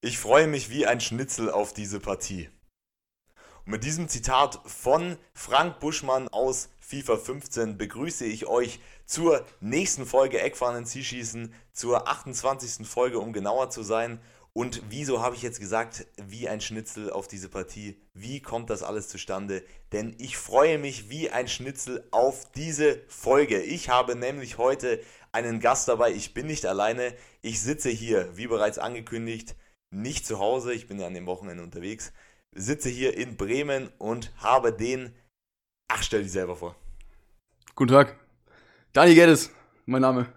Ich freue mich wie ein Schnitzel auf diese Partie. Und mit diesem Zitat von Frank Buschmann aus FIFA 15 begrüße ich euch zur nächsten Folge Eckfahnen Zielschießen, zur 28. Folge, um genauer zu sein. Und wieso habe ich jetzt gesagt, wie ein Schnitzel auf diese Partie? Wie kommt das alles zustande? Denn ich freue mich wie ein Schnitzel auf diese Folge. Ich habe nämlich heute einen Gast dabei. Ich bin nicht alleine. Ich sitze hier, wie bereits angekündigt, nicht zu Hause. Ich bin ja an dem Wochenende unterwegs. Sitze hier in Bremen und habe den. Ach, stell dich selber vor. Guten Tag. Daniel Geddes, mein Name.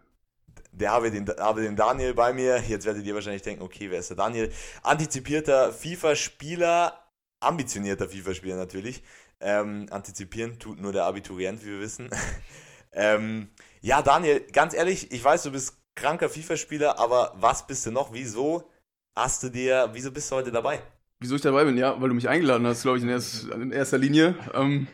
Der habe den, habe den Daniel bei mir. Jetzt werdet ihr wahrscheinlich denken, okay, wer ist der Daniel? Antizipierter FIFA-Spieler, ambitionierter FIFA-Spieler natürlich. Ähm, antizipieren tut nur der Abiturient, wie wir wissen. ähm, ja, Daniel, ganz ehrlich, ich weiß, du bist kranker FIFA-Spieler, aber was bist du noch? Wieso hast du dir, wieso bist du heute dabei? Wieso ich dabei bin? Ja, weil du mich eingeladen hast, glaube ich, in, erst, in, erster Linie. Ähm,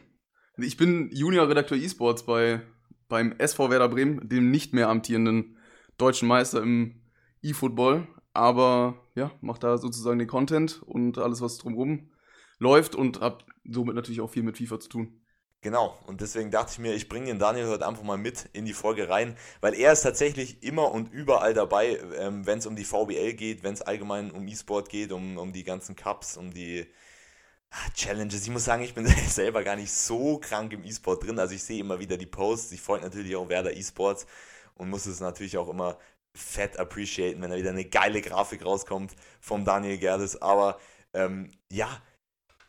ich bin Junior-Redakteur E-Sports bei, beim SV Werder Bremen, dem nicht mehr amtierenden deutschen Meister im E-Football. Aber ja, mach da sozusagen den Content und alles, was drumherum läuft und hab somit natürlich auch viel mit FIFA zu tun. Genau, und deswegen dachte ich mir, ich bringe den Daniel heute einfach mal mit in die Folge rein, weil er ist tatsächlich immer und überall dabei, ähm, wenn es um die VBL geht, wenn es allgemein um E-Sport geht, um, um die ganzen Cups, um die ah, Challenges. Ich muss sagen, ich bin selber gar nicht so krank im E-Sport drin, also ich sehe immer wieder die Posts, ich folge natürlich auch Werder E-Sports und muss es natürlich auch immer fett appreciaten, wenn da wieder eine geile Grafik rauskommt vom Daniel Gerdes, aber ähm, ja,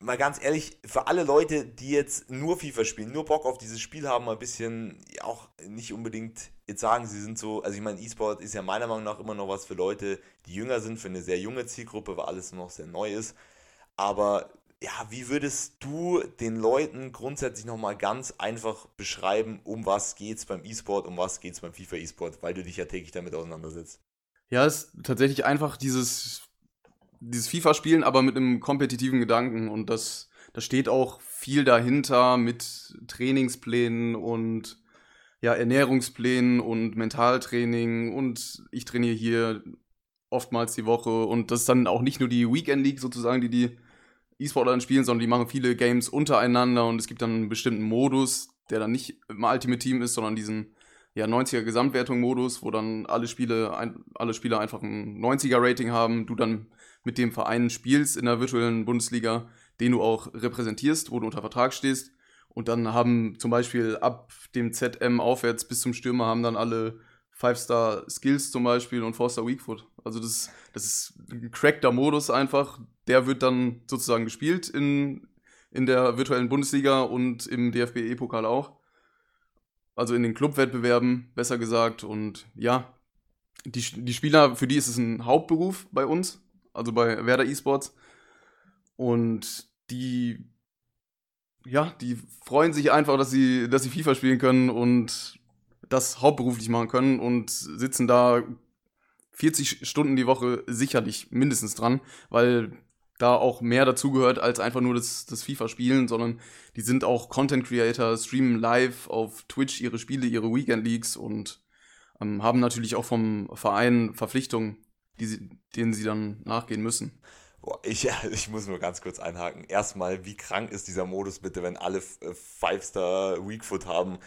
mal ganz ehrlich, für alle Leute, die jetzt nur FIFA spielen, nur Bock auf dieses Spiel haben, mal ein bisschen, auch nicht unbedingt jetzt sagen, sie sind so, also ich meine, E-Sport ist ja meiner Meinung nach immer noch was für Leute, die jünger sind, für eine sehr junge Zielgruppe, weil alles noch sehr neu ist. Aber ja, wie würdest du den Leuten grundsätzlich nochmal ganz einfach beschreiben, um was geht's beim E-Sport, um was geht's beim FIFA E-Sport, weil du dich ja täglich damit auseinandersetzt? Ja, es ist tatsächlich einfach dieses dieses FIFA-Spielen, aber mit einem kompetitiven Gedanken. Und das, da steht auch viel dahinter mit Trainingsplänen und ja, Ernährungsplänen und Mentaltraining. Und ich trainiere hier oftmals die Woche. Und das ist dann auch nicht nur die Weekend League sozusagen, die die E-Sportler dann spielen, sondern die machen viele Games untereinander. Und es gibt dann einen bestimmten Modus, der dann nicht im Ultimate Team ist, sondern diesen ja, 90er Gesamtwertung-Modus, wo dann alle Spiele, alle Spieler einfach ein 90er-Rating haben, du dann mit dem Verein spielst in der virtuellen Bundesliga, den du auch repräsentierst, wo du unter Vertrag stehst. Und dann haben zum Beispiel ab dem ZM aufwärts bis zum Stürmer haben dann alle Five-Star Skills zum Beispiel und Four-Star Weakfoot. Also das, das ist ein crackter Modus einfach. Der wird dann sozusagen gespielt in, in der virtuellen Bundesliga und im DFB-E-Pokal auch. Also in den Clubwettbewerben, besser gesagt. Und ja, die, die Spieler, für die ist es ein Hauptberuf bei uns also bei Werder Esports. Und die, ja, die freuen sich einfach, dass sie, dass sie FIFA spielen können und das hauptberuflich machen können und sitzen da 40 Stunden die Woche sicherlich mindestens dran, weil da auch mehr dazugehört als einfach nur das, das FIFA-Spielen, sondern die sind auch Content Creator, streamen live auf Twitch ihre Spiele, ihre Weekend Leagues und ähm, haben natürlich auch vom Verein Verpflichtungen die denen sie dann nachgehen müssen. Ich, ich muss nur ganz kurz einhaken. Erstmal, wie krank ist dieser Modus bitte, wenn alle äh, Five-Star Weakfoot haben?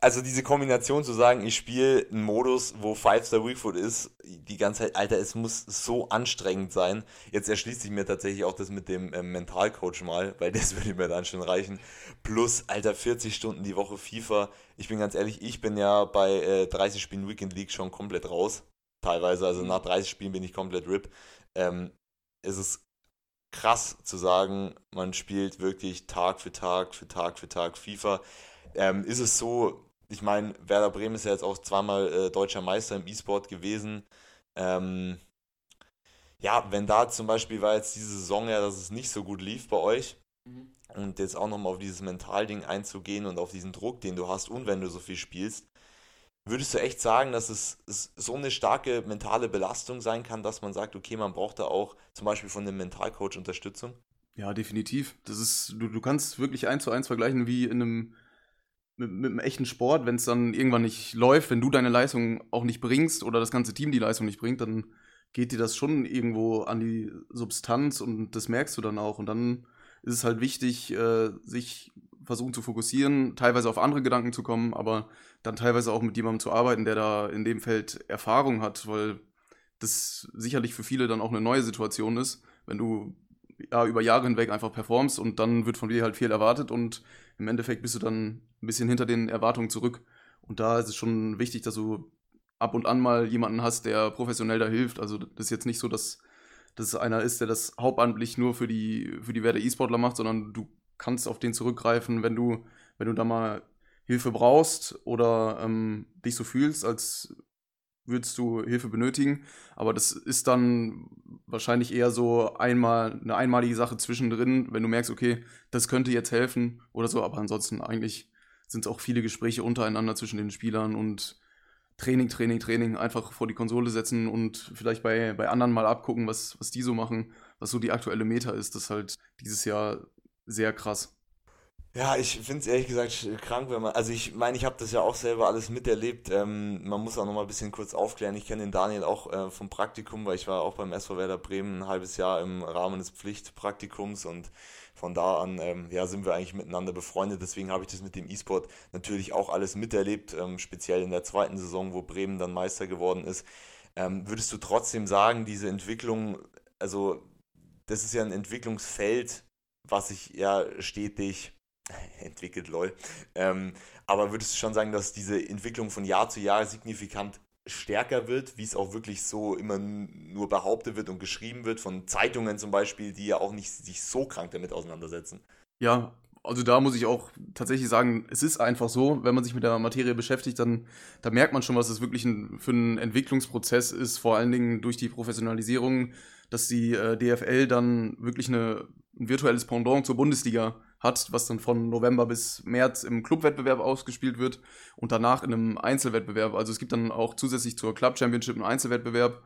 Also diese Kombination zu sagen, ich spiele einen Modus, wo Five-Star Weakfoot ist, die ganze Zeit, Alter, es muss so anstrengend sein. Jetzt erschließt sich mir tatsächlich auch das mit dem äh, Mentalcoach mal, weil das würde mir dann schon reichen. Plus, Alter, 40 Stunden die Woche FIFA. Ich bin ganz ehrlich, ich bin ja bei äh, 30 Spielen Weekend League schon komplett raus teilweise. Also nach 30 Spielen bin ich komplett RIP. Ähm, es ist krass zu sagen, man spielt wirklich Tag für Tag für Tag für Tag FIFA. Ähm, ist es so, ich meine, Werder Bremen ist ja jetzt auch zweimal äh, deutscher Meister im E-Sport gewesen. Ähm, ja, wenn da zum Beispiel war jetzt diese Saison ja, dass es nicht so gut lief bei euch mhm. und jetzt auch nochmal auf dieses Mentalding einzugehen und auf diesen Druck, den du hast und wenn du so viel spielst, Würdest du echt sagen, dass es, so eine starke mentale Belastung sein kann, dass man sagt, okay, man braucht da auch zum Beispiel von einem Mentalcoach Unterstützung? Ja, definitiv. Das ist, du, du kannst wirklich eins zu eins vergleichen wie in einem mit, mit einem echten Sport, wenn es dann irgendwann nicht läuft, wenn du deine Leistung auch nicht bringst oder das ganze Team die Leistung nicht bringt, dann geht dir das schon irgendwo an die Substanz und das merkst du dann auch. Und dann ist es halt wichtig, äh, sich versuchen zu fokussieren, teilweise auf andere Gedanken zu kommen, aber dann teilweise auch mit jemandem zu arbeiten, der da in dem Feld Erfahrung hat, weil das sicherlich für viele dann auch eine neue Situation ist, wenn du ja, über Jahre hinweg einfach performst und dann wird von dir halt viel erwartet und im Endeffekt bist du dann ein bisschen hinter den Erwartungen zurück. Und da ist es schon wichtig, dass du ab und an mal jemanden hast, der professionell da hilft. Also das ist jetzt nicht so, dass das einer ist, der das hauptamtlich nur für die, für die Werte E-Sportler macht, sondern du kannst auf den zurückgreifen, wenn du, wenn du da mal Hilfe brauchst oder ähm, dich so fühlst, als würdest du Hilfe benötigen. Aber das ist dann wahrscheinlich eher so einmal eine einmalige Sache zwischendrin, wenn du merkst, okay, das könnte jetzt helfen oder so. Aber ansonsten eigentlich sind es auch viele Gespräche untereinander zwischen den Spielern und Training, Training, Training, einfach vor die Konsole setzen und vielleicht bei, bei anderen mal abgucken, was, was die so machen, was so die aktuelle Meta ist. Das ist halt dieses Jahr sehr krass. Ja, ich finde es ehrlich gesagt krank, wenn man, also ich meine, ich habe das ja auch selber alles miterlebt. Ähm, man muss auch noch mal ein bisschen kurz aufklären. Ich kenne den Daniel auch äh, vom Praktikum, weil ich war auch beim SV Werder Bremen ein halbes Jahr im Rahmen des Pflichtpraktikums und von da an ähm, ja, sind wir eigentlich miteinander befreundet. Deswegen habe ich das mit dem E-Sport natürlich auch alles miterlebt, ähm, speziell in der zweiten Saison, wo Bremen dann Meister geworden ist. Ähm, würdest du trotzdem sagen, diese Entwicklung, also das ist ja ein Entwicklungsfeld, was sich ja stetig entwickelt, lol. Ähm, aber würdest du schon sagen, dass diese Entwicklung von Jahr zu Jahr signifikant stärker wird, wie es auch wirklich so immer nur behauptet wird und geschrieben wird, von Zeitungen zum Beispiel, die ja auch nicht sich so krank damit auseinandersetzen? Ja, also da muss ich auch tatsächlich sagen, es ist einfach so, wenn man sich mit der Materie beschäftigt, dann da merkt man schon, was es wirklich ein, für ein Entwicklungsprozess ist, vor allen Dingen durch die Professionalisierung, dass die äh, DFL dann wirklich eine, ein virtuelles Pendant zur Bundesliga hat, was dann von November bis März im Clubwettbewerb ausgespielt wird und danach in einem Einzelwettbewerb. Also es gibt dann auch zusätzlich zur Club Championship einen Einzelwettbewerb,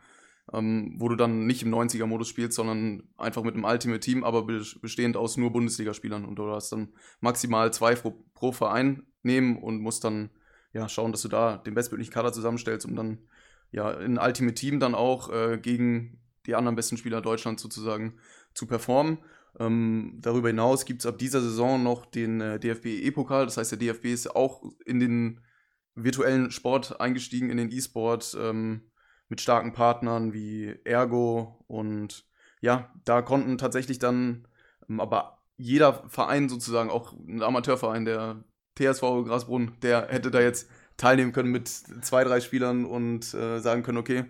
ähm, wo du dann nicht im 90er-Modus spielst, sondern einfach mit einem Ultimate Team, aber bestehend aus nur Bundesligaspielern. Und du hast dann maximal zwei pro, pro Verein nehmen und musst dann ja schauen, dass du da den bestmöglichen Kader zusammenstellst, um dann ja in Ultimate Team dann auch äh, gegen die anderen besten Spieler Deutschlands sozusagen zu performen. Ähm, darüber hinaus gibt es ab dieser Saison noch den äh, DFB E-Pokal. Das heißt, der DFB ist auch in den virtuellen Sport eingestiegen, in den E-Sport ähm, mit starken Partnern wie Ergo. Und ja, da konnten tatsächlich dann, ähm, aber jeder Verein sozusagen, auch ein Amateurverein, der TSV Grasbrunn, der hätte da jetzt teilnehmen können mit zwei, drei Spielern und äh, sagen können, okay,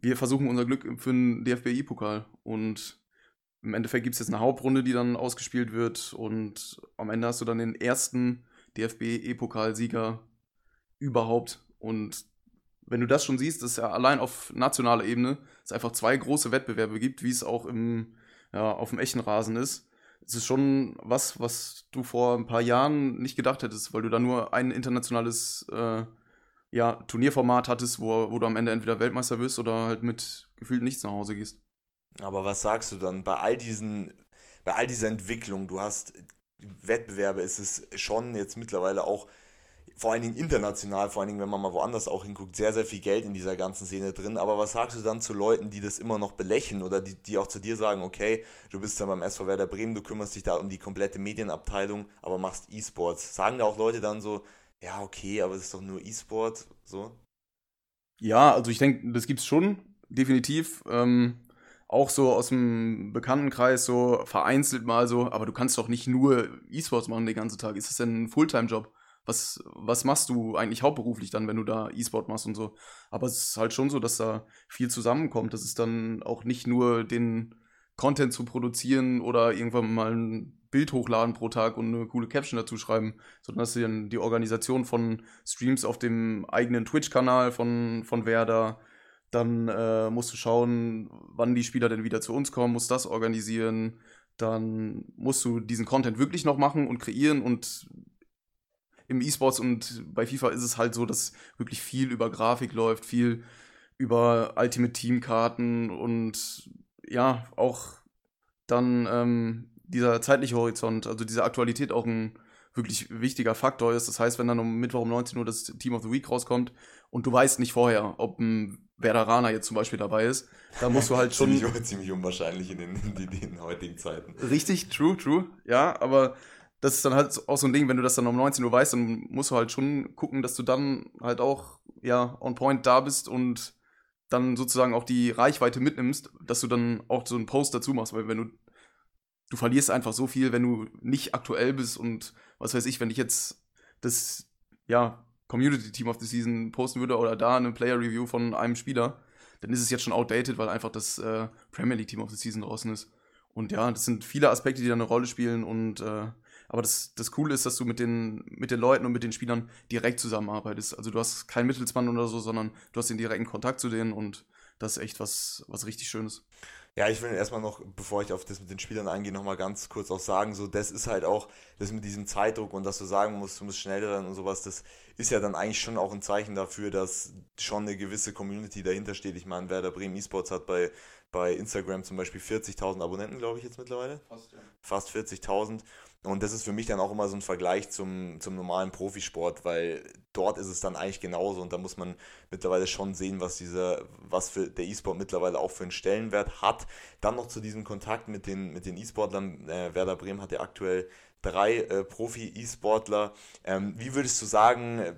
wir versuchen unser Glück für den DFB E-Pokal. Und im Endeffekt gibt es jetzt eine Hauptrunde, die dann ausgespielt wird und am Ende hast du dann den ersten DFB-E-Pokalsieger überhaupt. Und wenn du das schon siehst, dass es ja allein auf nationaler Ebene es einfach zwei große Wettbewerbe gibt, wie es auch im, ja, auf dem echten Rasen ist, es ist schon was, was du vor ein paar Jahren nicht gedacht hättest, weil du da nur ein internationales äh, ja, Turnierformat hattest, wo, wo du am Ende entweder Weltmeister wirst oder halt mit gefühlt nichts nach Hause gehst. Aber was sagst du dann bei all diesen, bei all dieser Entwicklung? Du hast Wettbewerbe, ist es schon jetzt mittlerweile auch vor allen Dingen international, vor allen Dingen, wenn man mal woanders auch hinguckt, sehr, sehr viel Geld in dieser ganzen Szene drin. Aber was sagst du dann zu Leuten, die das immer noch belächeln oder die, die auch zu dir sagen, okay, du bist dann beim SV Werder Bremen, du kümmerst dich da um die komplette Medienabteilung, aber machst E-Sports. Sagen da auch Leute dann so, ja, okay, aber es ist doch nur E-Sport, so? Ja, also ich denke, das gibt's schon, definitiv. Ähm, auch so aus dem Bekanntenkreis so vereinzelt mal so, aber du kannst doch nicht nur E-Sports machen den ganzen Tag. Ist das denn ein Fulltime-Job? Was, was machst du eigentlich hauptberuflich dann, wenn du da E-Sport machst und so? Aber es ist halt schon so, dass da viel zusammenkommt. Das ist dann auch nicht nur den Content zu produzieren oder irgendwann mal ein Bild hochladen pro Tag und eine coole Caption dazu schreiben, sondern dass dann die Organisation von Streams auf dem eigenen Twitch-Kanal von, von Werder, dann äh, musst du schauen, wann die Spieler denn wieder zu uns kommen, musst das organisieren. Dann musst du diesen Content wirklich noch machen und kreieren. Und im E-Sports und bei FIFA ist es halt so, dass wirklich viel über Grafik läuft, viel über Ultimate Team Karten und ja, auch dann ähm, dieser zeitliche Horizont, also diese Aktualität auch ein wirklich wichtiger Faktor ist. Das heißt, wenn dann um Mittwoch um 19 Uhr das Team of the Week rauskommt und du weißt nicht vorher, ob ein Werderaner jetzt zum Beispiel dabei ist, dann musst du halt schon. ziemlich, ziemlich unwahrscheinlich in den, in den heutigen Zeiten. Richtig, true, true. Ja, aber das ist dann halt auch so ein Ding, wenn du das dann um 19 Uhr weißt, dann musst du halt schon gucken, dass du dann halt auch, ja, on point da bist und dann sozusagen auch die Reichweite mitnimmst, dass du dann auch so einen Post dazu machst, weil wenn du du verlierst einfach so viel, wenn du nicht aktuell bist und was weiß ich, wenn ich jetzt das, ja, Community Team of the Season posten würde oder da eine Player Review von einem Spieler, dann ist es jetzt schon outdated, weil einfach das äh, Premier League Team of the Season draußen ist. Und ja, das sind viele Aspekte, die da eine Rolle spielen und äh, aber das, das Coole ist, dass du mit den, mit den Leuten und mit den Spielern direkt zusammenarbeitest. Also du hast keinen Mittelsmann oder so, sondern du hast den direkten Kontakt zu denen und das ist echt was, was richtig Schönes. Ja, ich will erstmal noch, bevor ich auf das mit den Spielern eingehe, nochmal ganz kurz auch sagen, so, das ist halt auch, das mit diesem Zeitdruck und dass du sagen musst, du musst schneller sein und sowas, das ist ja dann eigentlich schon auch ein Zeichen dafür, dass schon eine gewisse Community dahinter steht. Ich meine, Werder Bremen Esports hat bei, bei Instagram zum Beispiel 40.000 Abonnenten, glaube ich, jetzt mittlerweile. Fast, ja. Fast 40.000. Und das ist für mich dann auch immer so ein Vergleich zum, zum normalen Profisport, weil dort ist es dann eigentlich genauso und da muss man mittlerweile schon sehen, was dieser, was für der E-Sport mittlerweile auch für einen Stellenwert hat. Dann noch zu diesem Kontakt mit den, mit den E-Sportlern. Äh, Werder Bremen hat ja aktuell drei äh, Profi-E-Sportler. Ähm, wie würdest du sagen, äh,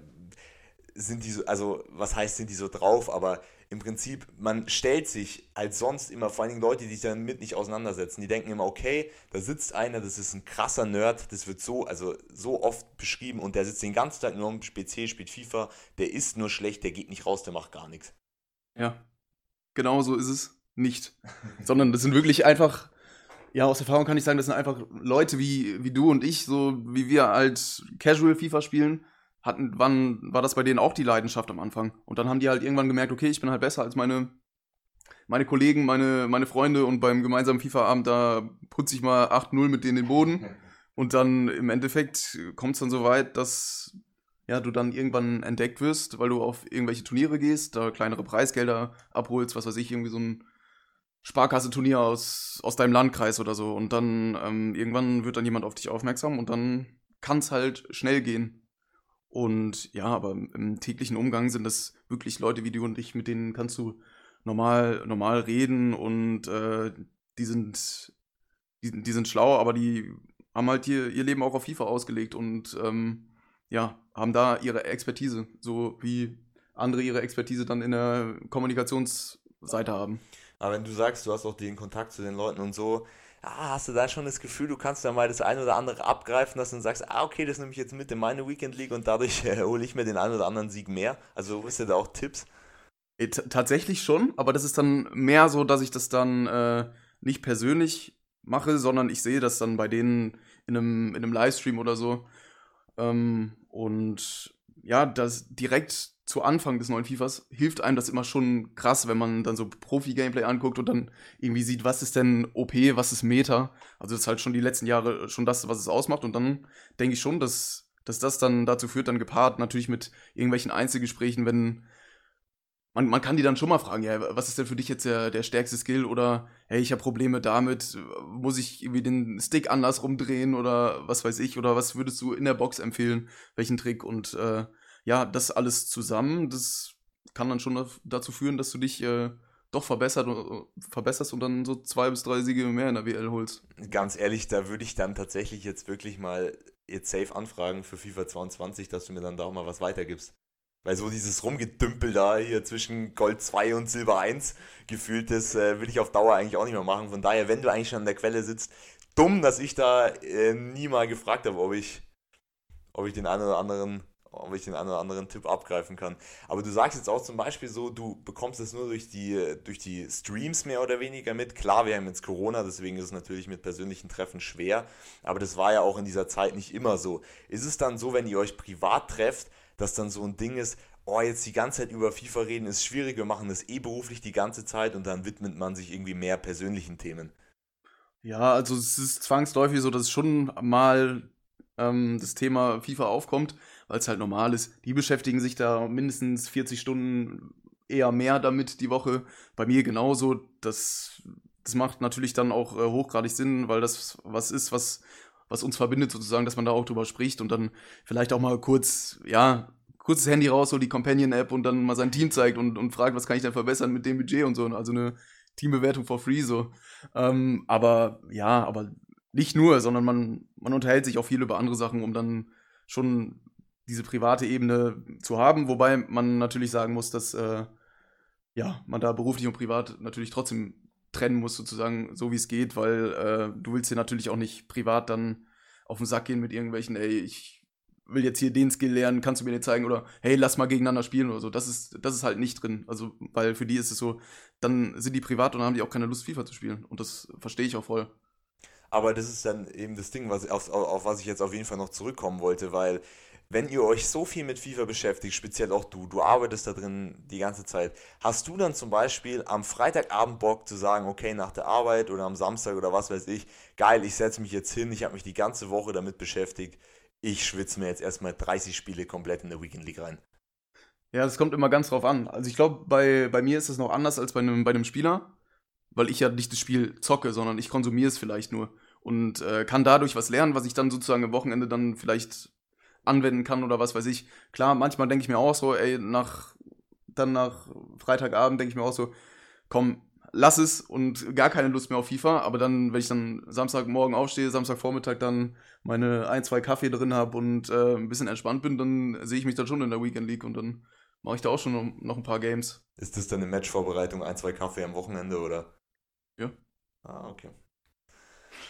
sind die so, also was heißt, sind die so drauf, aber im Prinzip, man stellt sich als sonst immer, vor allen Dingen Leute, die sich damit nicht auseinandersetzen, die denken immer, okay, da sitzt einer, das ist ein krasser Nerd, das wird so, also so oft beschrieben und der sitzt den ganzen Tag nur am PC, spielt FIFA, der ist nur schlecht, der geht nicht raus, der macht gar nichts. Ja, genau so ist es nicht. Sondern das sind wirklich einfach, ja, aus Erfahrung kann ich sagen, das sind einfach Leute wie, wie du und ich, so wie wir halt Casual FIFA spielen hatten, wann war das bei denen auch die Leidenschaft am Anfang? Und dann haben die halt irgendwann gemerkt, okay, ich bin halt besser als meine, meine Kollegen, meine, meine Freunde und beim gemeinsamen FIFA-Abend, da putze ich mal 8-0 mit denen den Boden. Und dann im Endeffekt kommt es dann so weit, dass ja, du dann irgendwann entdeckt wirst, weil du auf irgendwelche Turniere gehst, da kleinere Preisgelder abholst, was weiß ich, irgendwie so ein Sparkasse-Turnier aus, aus deinem Landkreis oder so. Und dann ähm, irgendwann wird dann jemand auf dich aufmerksam und dann kann es halt schnell gehen. Und ja, aber im täglichen Umgang sind das wirklich Leute wie du und ich, mit denen kannst du normal, normal reden und äh, die sind, die, die sind schlau, aber die haben halt ihr, ihr Leben auch auf FIFA ausgelegt und ähm, ja, haben da ihre Expertise, so wie andere ihre Expertise dann in der Kommunikationsseite haben. Aber wenn du sagst, du hast auch den Kontakt zu den Leuten und so, ah, hast du da schon das Gefühl, du kannst da mal das eine oder andere abgreifen, dass du sagst, ah, okay, das nehme ich jetzt mit in meine Weekend League und dadurch äh, hole ich mir den einen oder anderen Sieg mehr. Also, wisst ihr da auch Tipps? Äh, t tatsächlich schon, aber das ist dann mehr so, dass ich das dann äh, nicht persönlich mache, sondern ich sehe das dann bei denen in einem, in einem Livestream oder so. Ähm, und ja, das direkt zu Anfang des neuen FIFAs hilft einem das immer schon krass, wenn man dann so Profi-Gameplay anguckt und dann irgendwie sieht, was ist denn OP, was ist Meta. Also das ist halt schon die letzten Jahre schon das, was es ausmacht. Und dann denke ich schon, dass, dass das dann dazu führt, dann gepaart natürlich mit irgendwelchen Einzelgesprächen, wenn man, man kann die dann schon mal fragen, ja, was ist denn für dich jetzt der, der stärkste Skill oder hey, ich habe Probleme damit, muss ich irgendwie den Stick anders rumdrehen oder was weiß ich oder was würdest du in der Box empfehlen, welchen Trick und äh, ja, das alles zusammen, das kann dann schon dazu führen, dass du dich äh, doch verbessert, äh, verbesserst und dann so zwei bis drei Siege mehr in der WL holst. Ganz ehrlich, da würde ich dann tatsächlich jetzt wirklich mal jetzt safe anfragen für FIFA 22, dass du mir dann da auch mal was weitergibst. Weil so dieses Rumgedümpel da hier zwischen Gold 2 und Silber 1 gefühlt, das äh, will ich auf Dauer eigentlich auch nicht mehr machen. Von daher, wenn du eigentlich schon an der Quelle sitzt, dumm, dass ich da äh, nie mal gefragt habe, ob ich, ob ich den einen oder anderen ob ich den einen oder anderen Tipp abgreifen kann. Aber du sagst jetzt auch zum Beispiel so, du bekommst es nur durch die, durch die Streams mehr oder weniger mit. Klar, wir haben jetzt Corona, deswegen ist es natürlich mit persönlichen Treffen schwer, aber das war ja auch in dieser Zeit nicht immer so. Ist es dann so, wenn ihr euch privat trefft, dass dann so ein Ding ist, oh, jetzt die ganze Zeit über FIFA reden ist schwierig, wir machen das eh beruflich die ganze Zeit und dann widmet man sich irgendwie mehr persönlichen Themen? Ja, also es ist zwangsläufig so, dass schon mal ähm, das Thema FIFA aufkommt weil es halt normal ist. Die beschäftigen sich da mindestens 40 Stunden eher mehr damit die Woche. Bei mir genauso. Das, das macht natürlich dann auch äh, hochgradig Sinn, weil das was ist, was was uns verbindet sozusagen, dass man da auch drüber spricht und dann vielleicht auch mal kurz, ja, kurzes Handy raus, so die Companion-App und dann mal sein Team zeigt und, und fragt, was kann ich denn verbessern mit dem Budget und so. Also eine Teambewertung for free so. Ähm, aber ja, aber nicht nur, sondern man, man unterhält sich auch viel über andere Sachen, um dann schon diese private Ebene zu haben, wobei man natürlich sagen muss, dass äh, ja, man da beruflich und privat natürlich trotzdem trennen muss, sozusagen, so wie es geht, weil äh, du willst dir natürlich auch nicht privat dann auf den Sack gehen mit irgendwelchen, ey, ich will jetzt hier den Skill lernen, kannst du mir den zeigen oder hey, lass mal gegeneinander spielen oder so. Das ist, das ist halt nicht drin. Also, weil für die ist es so, dann sind die privat und dann haben die auch keine Lust, FIFA zu spielen. Und das verstehe ich auch voll. Aber das ist dann eben das Ding, was, auf, auf was ich jetzt auf jeden Fall noch zurückkommen wollte, weil wenn ihr euch so viel mit FIFA beschäftigt, speziell auch du, du arbeitest da drin die ganze Zeit, hast du dann zum Beispiel am Freitagabend Bock zu sagen, okay, nach der Arbeit oder am Samstag oder was weiß ich, geil, ich setze mich jetzt hin, ich habe mich die ganze Woche damit beschäftigt, ich schwitze mir jetzt erstmal 30 Spiele komplett in der Weekend League rein. Ja, das kommt immer ganz drauf an. Also ich glaube, bei, bei mir ist es noch anders als bei einem, bei Spieler, weil ich ja nicht das Spiel zocke, sondern ich konsumiere es vielleicht nur und äh, kann dadurch was lernen, was ich dann sozusagen am Wochenende dann vielleicht anwenden kann oder was weiß ich. Klar, manchmal denke ich mir auch so, ey, nach, dann nach Freitagabend denke ich mir auch so, komm, lass es und gar keine Lust mehr auf FIFA. Aber dann, wenn ich dann Samstagmorgen aufstehe, Samstagvormittag dann meine ein, zwei Kaffee drin habe und äh, ein bisschen entspannt bin, dann sehe ich mich dann schon in der Weekend League und dann mache ich da auch schon noch ein paar Games. Ist das dann eine Matchvorbereitung, ein, zwei Kaffee am Wochenende oder? Ja. Ah, okay.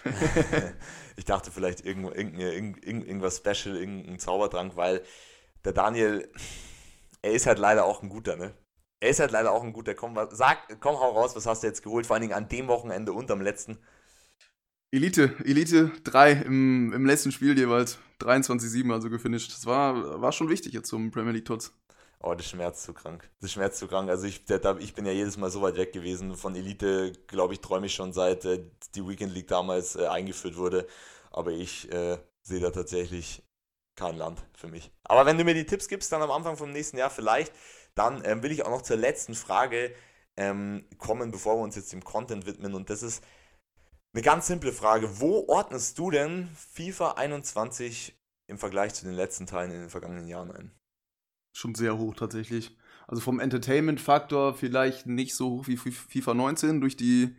ich dachte vielleicht irgend, irgend, irgend, irgendwas Special, irgendein Zaubertrank, weil der Daniel, er ist halt leider auch ein guter, ne? Er ist halt leider auch ein guter. Komm, sag, komm, hau raus, was hast du jetzt geholt? Vor allen Dingen an dem Wochenende und am letzten. Elite, Elite 3 im, im letzten Spiel jeweils. 23-7 also gefinisht. Das war, war schon wichtig jetzt zum Premier League Tots. Oh, das schmerzt zu krank. Das schmerzt zu krank. Also ich, der, ich bin ja jedes Mal so weit weg gewesen. Von Elite, glaube ich, träume ich schon seit äh, die Weekend League damals äh, eingeführt wurde. Aber ich äh, sehe da tatsächlich kein Land für mich. Aber wenn du mir die Tipps gibst, dann am Anfang vom nächsten Jahr vielleicht, dann ähm, will ich auch noch zur letzten Frage ähm, kommen, bevor wir uns jetzt dem Content widmen. Und das ist eine ganz simple Frage. Wo ordnest du denn FIFA 21 im Vergleich zu den letzten Teilen in den vergangenen Jahren ein? Schon sehr hoch tatsächlich. Also vom Entertainment-Faktor vielleicht nicht so hoch wie FIFA 19 durch die,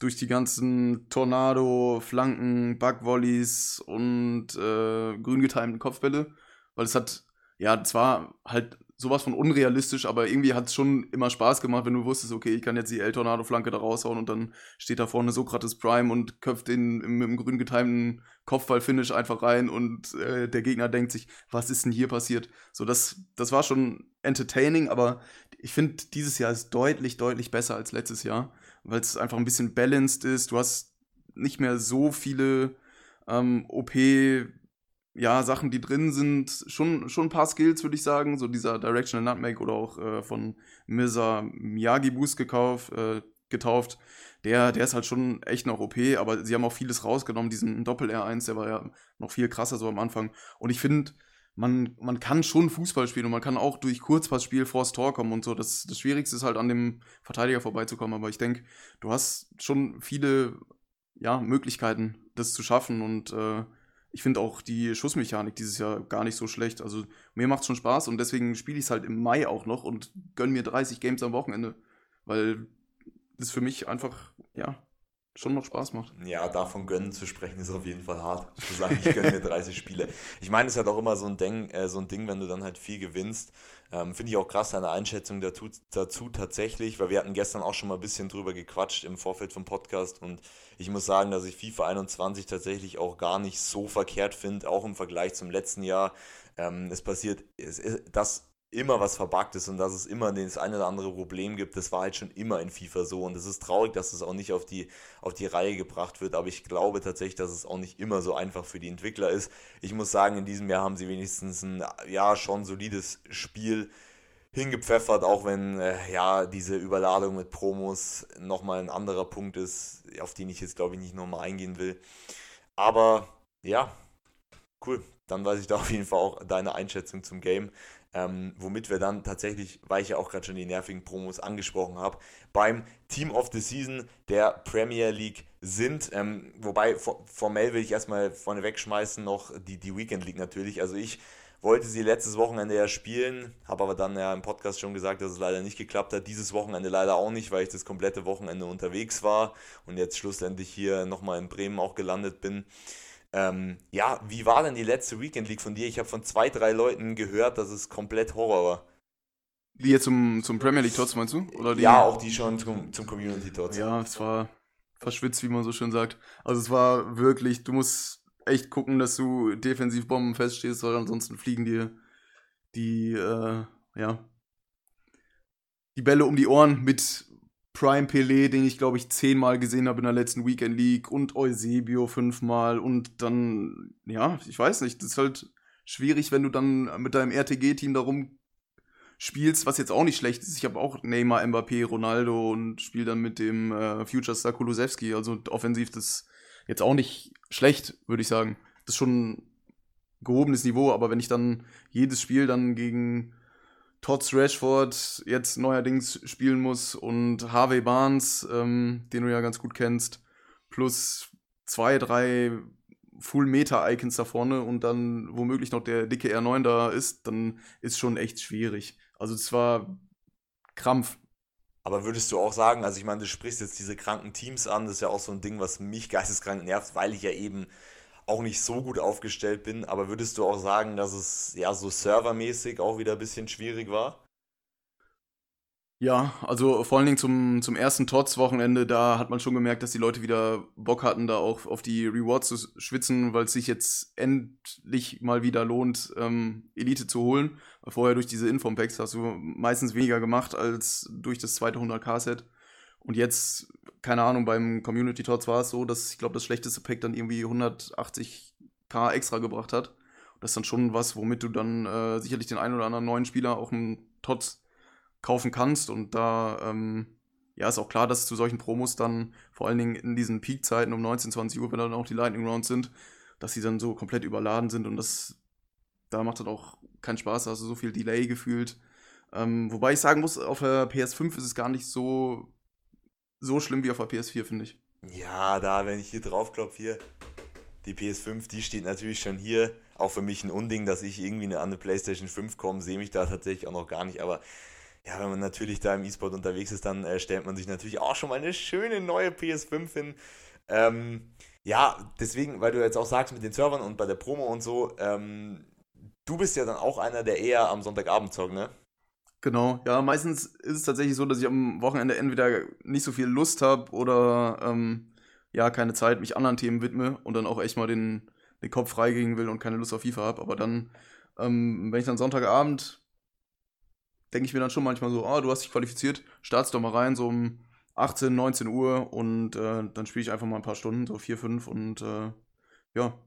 durch die ganzen Tornado, Flanken, Bugvolleys und äh, grün getimten Kopfbälle. Weil es hat, ja, zwar halt sowas von unrealistisch, aber irgendwie hat es schon immer Spaß gemacht, wenn du wusstest, okay, ich kann jetzt die El-Tornado-Flanke da raushauen und dann steht da vorne Sokrates Prime und köpft den mit dem grün getimten Kopfball-Finish einfach rein und äh, der Gegner denkt sich, was ist denn hier passiert? So, das, das war schon entertaining, aber ich finde, dieses Jahr ist deutlich, deutlich besser als letztes Jahr, weil es einfach ein bisschen balanced ist. Du hast nicht mehr so viele ähm, OP ja, Sachen, die drin sind, schon, schon ein paar Skills, würde ich sagen. So dieser Directional Nutmeg oder auch äh, von Misa Miyagi Boost gekauft, äh, getauft. Der, der ist halt schon echt noch OP, aber sie haben auch vieles rausgenommen. Diesen Doppel-R1, der war ja noch viel krasser so am Anfang. Und ich finde, man, man kann schon Fußball spielen und man kann auch durch Kurzpassspiel vors Tor kommen und so. Das, das Schwierigste ist halt an dem Verteidiger vorbeizukommen. Aber ich denke, du hast schon viele ja, Möglichkeiten, das zu schaffen und äh, ich finde auch die Schussmechanik dieses Jahr gar nicht so schlecht. Also mir macht schon Spaß und deswegen spiele ich es halt im Mai auch noch und gönne mir 30 Games am Wochenende, weil das für mich einfach, ja, schon noch Spaß macht. Ja, davon gönnen zu sprechen ist auf jeden Fall hart. Zu sagen, ich gönne mir 30 Spiele. Ich meine, es ist halt auch immer so ein, Ding, äh, so ein Ding, wenn du dann halt viel gewinnst. Ähm, Finde ich auch krass, deine Einschätzung dazu, dazu tatsächlich, weil wir hatten gestern auch schon mal ein bisschen drüber gequatscht im Vorfeld vom Podcast und ich muss sagen, dass ich FIFA 21 tatsächlich auch gar nicht so verkehrt finde, auch im Vergleich zum letzten Jahr. Ähm, es passiert, es, das immer was verbuggt ist und dass es immer das eine oder andere Problem gibt, das war halt schon immer in FIFA so und es ist traurig, dass es auch nicht auf die, auf die Reihe gebracht wird, aber ich glaube tatsächlich, dass es auch nicht immer so einfach für die Entwickler ist. Ich muss sagen, in diesem Jahr haben sie wenigstens ein ja schon solides Spiel hingepfeffert, auch wenn äh, ja diese Überladung mit Promos nochmal ein anderer Punkt ist, auf den ich jetzt glaube ich nicht nochmal eingehen will. Aber ja, cool. Dann weiß ich da auf jeden Fall auch deine Einschätzung zum Game ähm, womit wir dann tatsächlich, weil ich ja auch gerade schon die nervigen Promos angesprochen habe, beim Team of the Season der Premier League sind. Ähm, wobei, formell will ich erstmal vorne wegschmeißen noch die, die Weekend League natürlich. Also ich wollte sie letztes Wochenende ja spielen, habe aber dann ja im Podcast schon gesagt, dass es leider nicht geklappt hat. Dieses Wochenende leider auch nicht, weil ich das komplette Wochenende unterwegs war und jetzt schlussendlich hier nochmal in Bremen auch gelandet bin. Ähm, ja, wie war denn die letzte Weekend League von dir? Ich habe von zwei, drei Leuten gehört, dass es komplett Horror war. Die jetzt zum, zum Premier League Tots meinst du? Oder die? Ja, auch die schon zum, zum Community Tots. Ja, es war verschwitzt, wie man so schön sagt. Also es war wirklich, du musst echt gucken, dass du defensiv Bomben feststehst, weil ansonsten fliegen dir die, äh, ja, die Bälle um die Ohren mit Prime Pelé, den ich glaube ich zehnmal gesehen habe in der letzten Weekend League und Eusebio fünfmal und dann, ja, ich weiß nicht, das ist halt schwierig, wenn du dann mit deinem RTG-Team darum spielst, was jetzt auch nicht schlecht ist. Ich habe auch Neymar, Mbappé, Ronaldo und spiele dann mit dem äh, Future Star Kulusewski. Also offensiv das jetzt auch nicht schlecht, würde ich sagen. Das ist schon gehobenes Niveau, aber wenn ich dann jedes Spiel dann gegen Tots Rashford jetzt neuerdings spielen muss und Harvey Barnes, ähm, den du ja ganz gut kennst, plus zwei, drei Full-Meter-Icons da vorne und dann womöglich noch der dicke R9 da ist, dann ist schon echt schwierig. Also es war Krampf. Aber würdest du auch sagen, also ich meine, du sprichst jetzt diese kranken Teams an, das ist ja auch so ein Ding, was mich geisteskrank nervt, weil ich ja eben auch nicht so gut aufgestellt bin, aber würdest du auch sagen, dass es ja so servermäßig auch wieder ein bisschen schwierig war? Ja, also vor allen Dingen zum, zum ersten TOTS-Wochenende, da hat man schon gemerkt, dass die Leute wieder Bock hatten, da auch auf die Rewards zu schwitzen, weil es sich jetzt endlich mal wieder lohnt, ähm, Elite zu holen. Vorher durch diese Inform-Packs hast du meistens weniger gemacht als durch das zweite 100k-Set. Und jetzt, keine Ahnung, beim Community TOTS war es so, dass ich glaube, das schlechteste Pack dann irgendwie 180k extra gebracht hat. das ist dann schon was, womit du dann äh, sicherlich den einen oder anderen neuen Spieler auch einen TOTS kaufen kannst. Und da ähm, ja, ist auch klar, dass zu solchen Promos dann vor allen Dingen in diesen Peakzeiten um 19, 20 Uhr, wenn dann auch die Lightning Rounds sind, dass sie dann so komplett überladen sind und das da macht dann auch keinen Spaß, also so viel Delay gefühlt. Ähm, wobei ich sagen muss, auf der PS5 ist es gar nicht so, so schlimm wie auf der PS4, finde ich. Ja, da, wenn ich hier draufklopfe, hier, die PS5, die steht natürlich schon hier. Auch für mich ein Unding, dass ich irgendwie an eine PlayStation 5 komme, sehe mich da tatsächlich auch noch gar nicht. Aber ja, wenn man natürlich da im E-Sport unterwegs ist, dann äh, stellt man sich natürlich auch schon mal eine schöne neue PS5 hin. Ähm, ja, deswegen, weil du jetzt auch sagst mit den Servern und bei der Promo und so, ähm, du bist ja dann auch einer, der eher am Sonntagabend zockt, ne? Genau, ja, meistens ist es tatsächlich so, dass ich am Wochenende entweder nicht so viel Lust habe oder ähm, ja, keine Zeit, mich anderen Themen widme und dann auch echt mal den, den Kopf freigehen will und keine Lust auf FIFA habe. Aber dann, ähm, wenn ich dann Sonntagabend denke ich mir dann schon manchmal so, ah, du hast dich qualifiziert, startst doch mal rein, so um 18, 19 Uhr und äh, dann spiele ich einfach mal ein paar Stunden, so 4, 5 und äh, ja,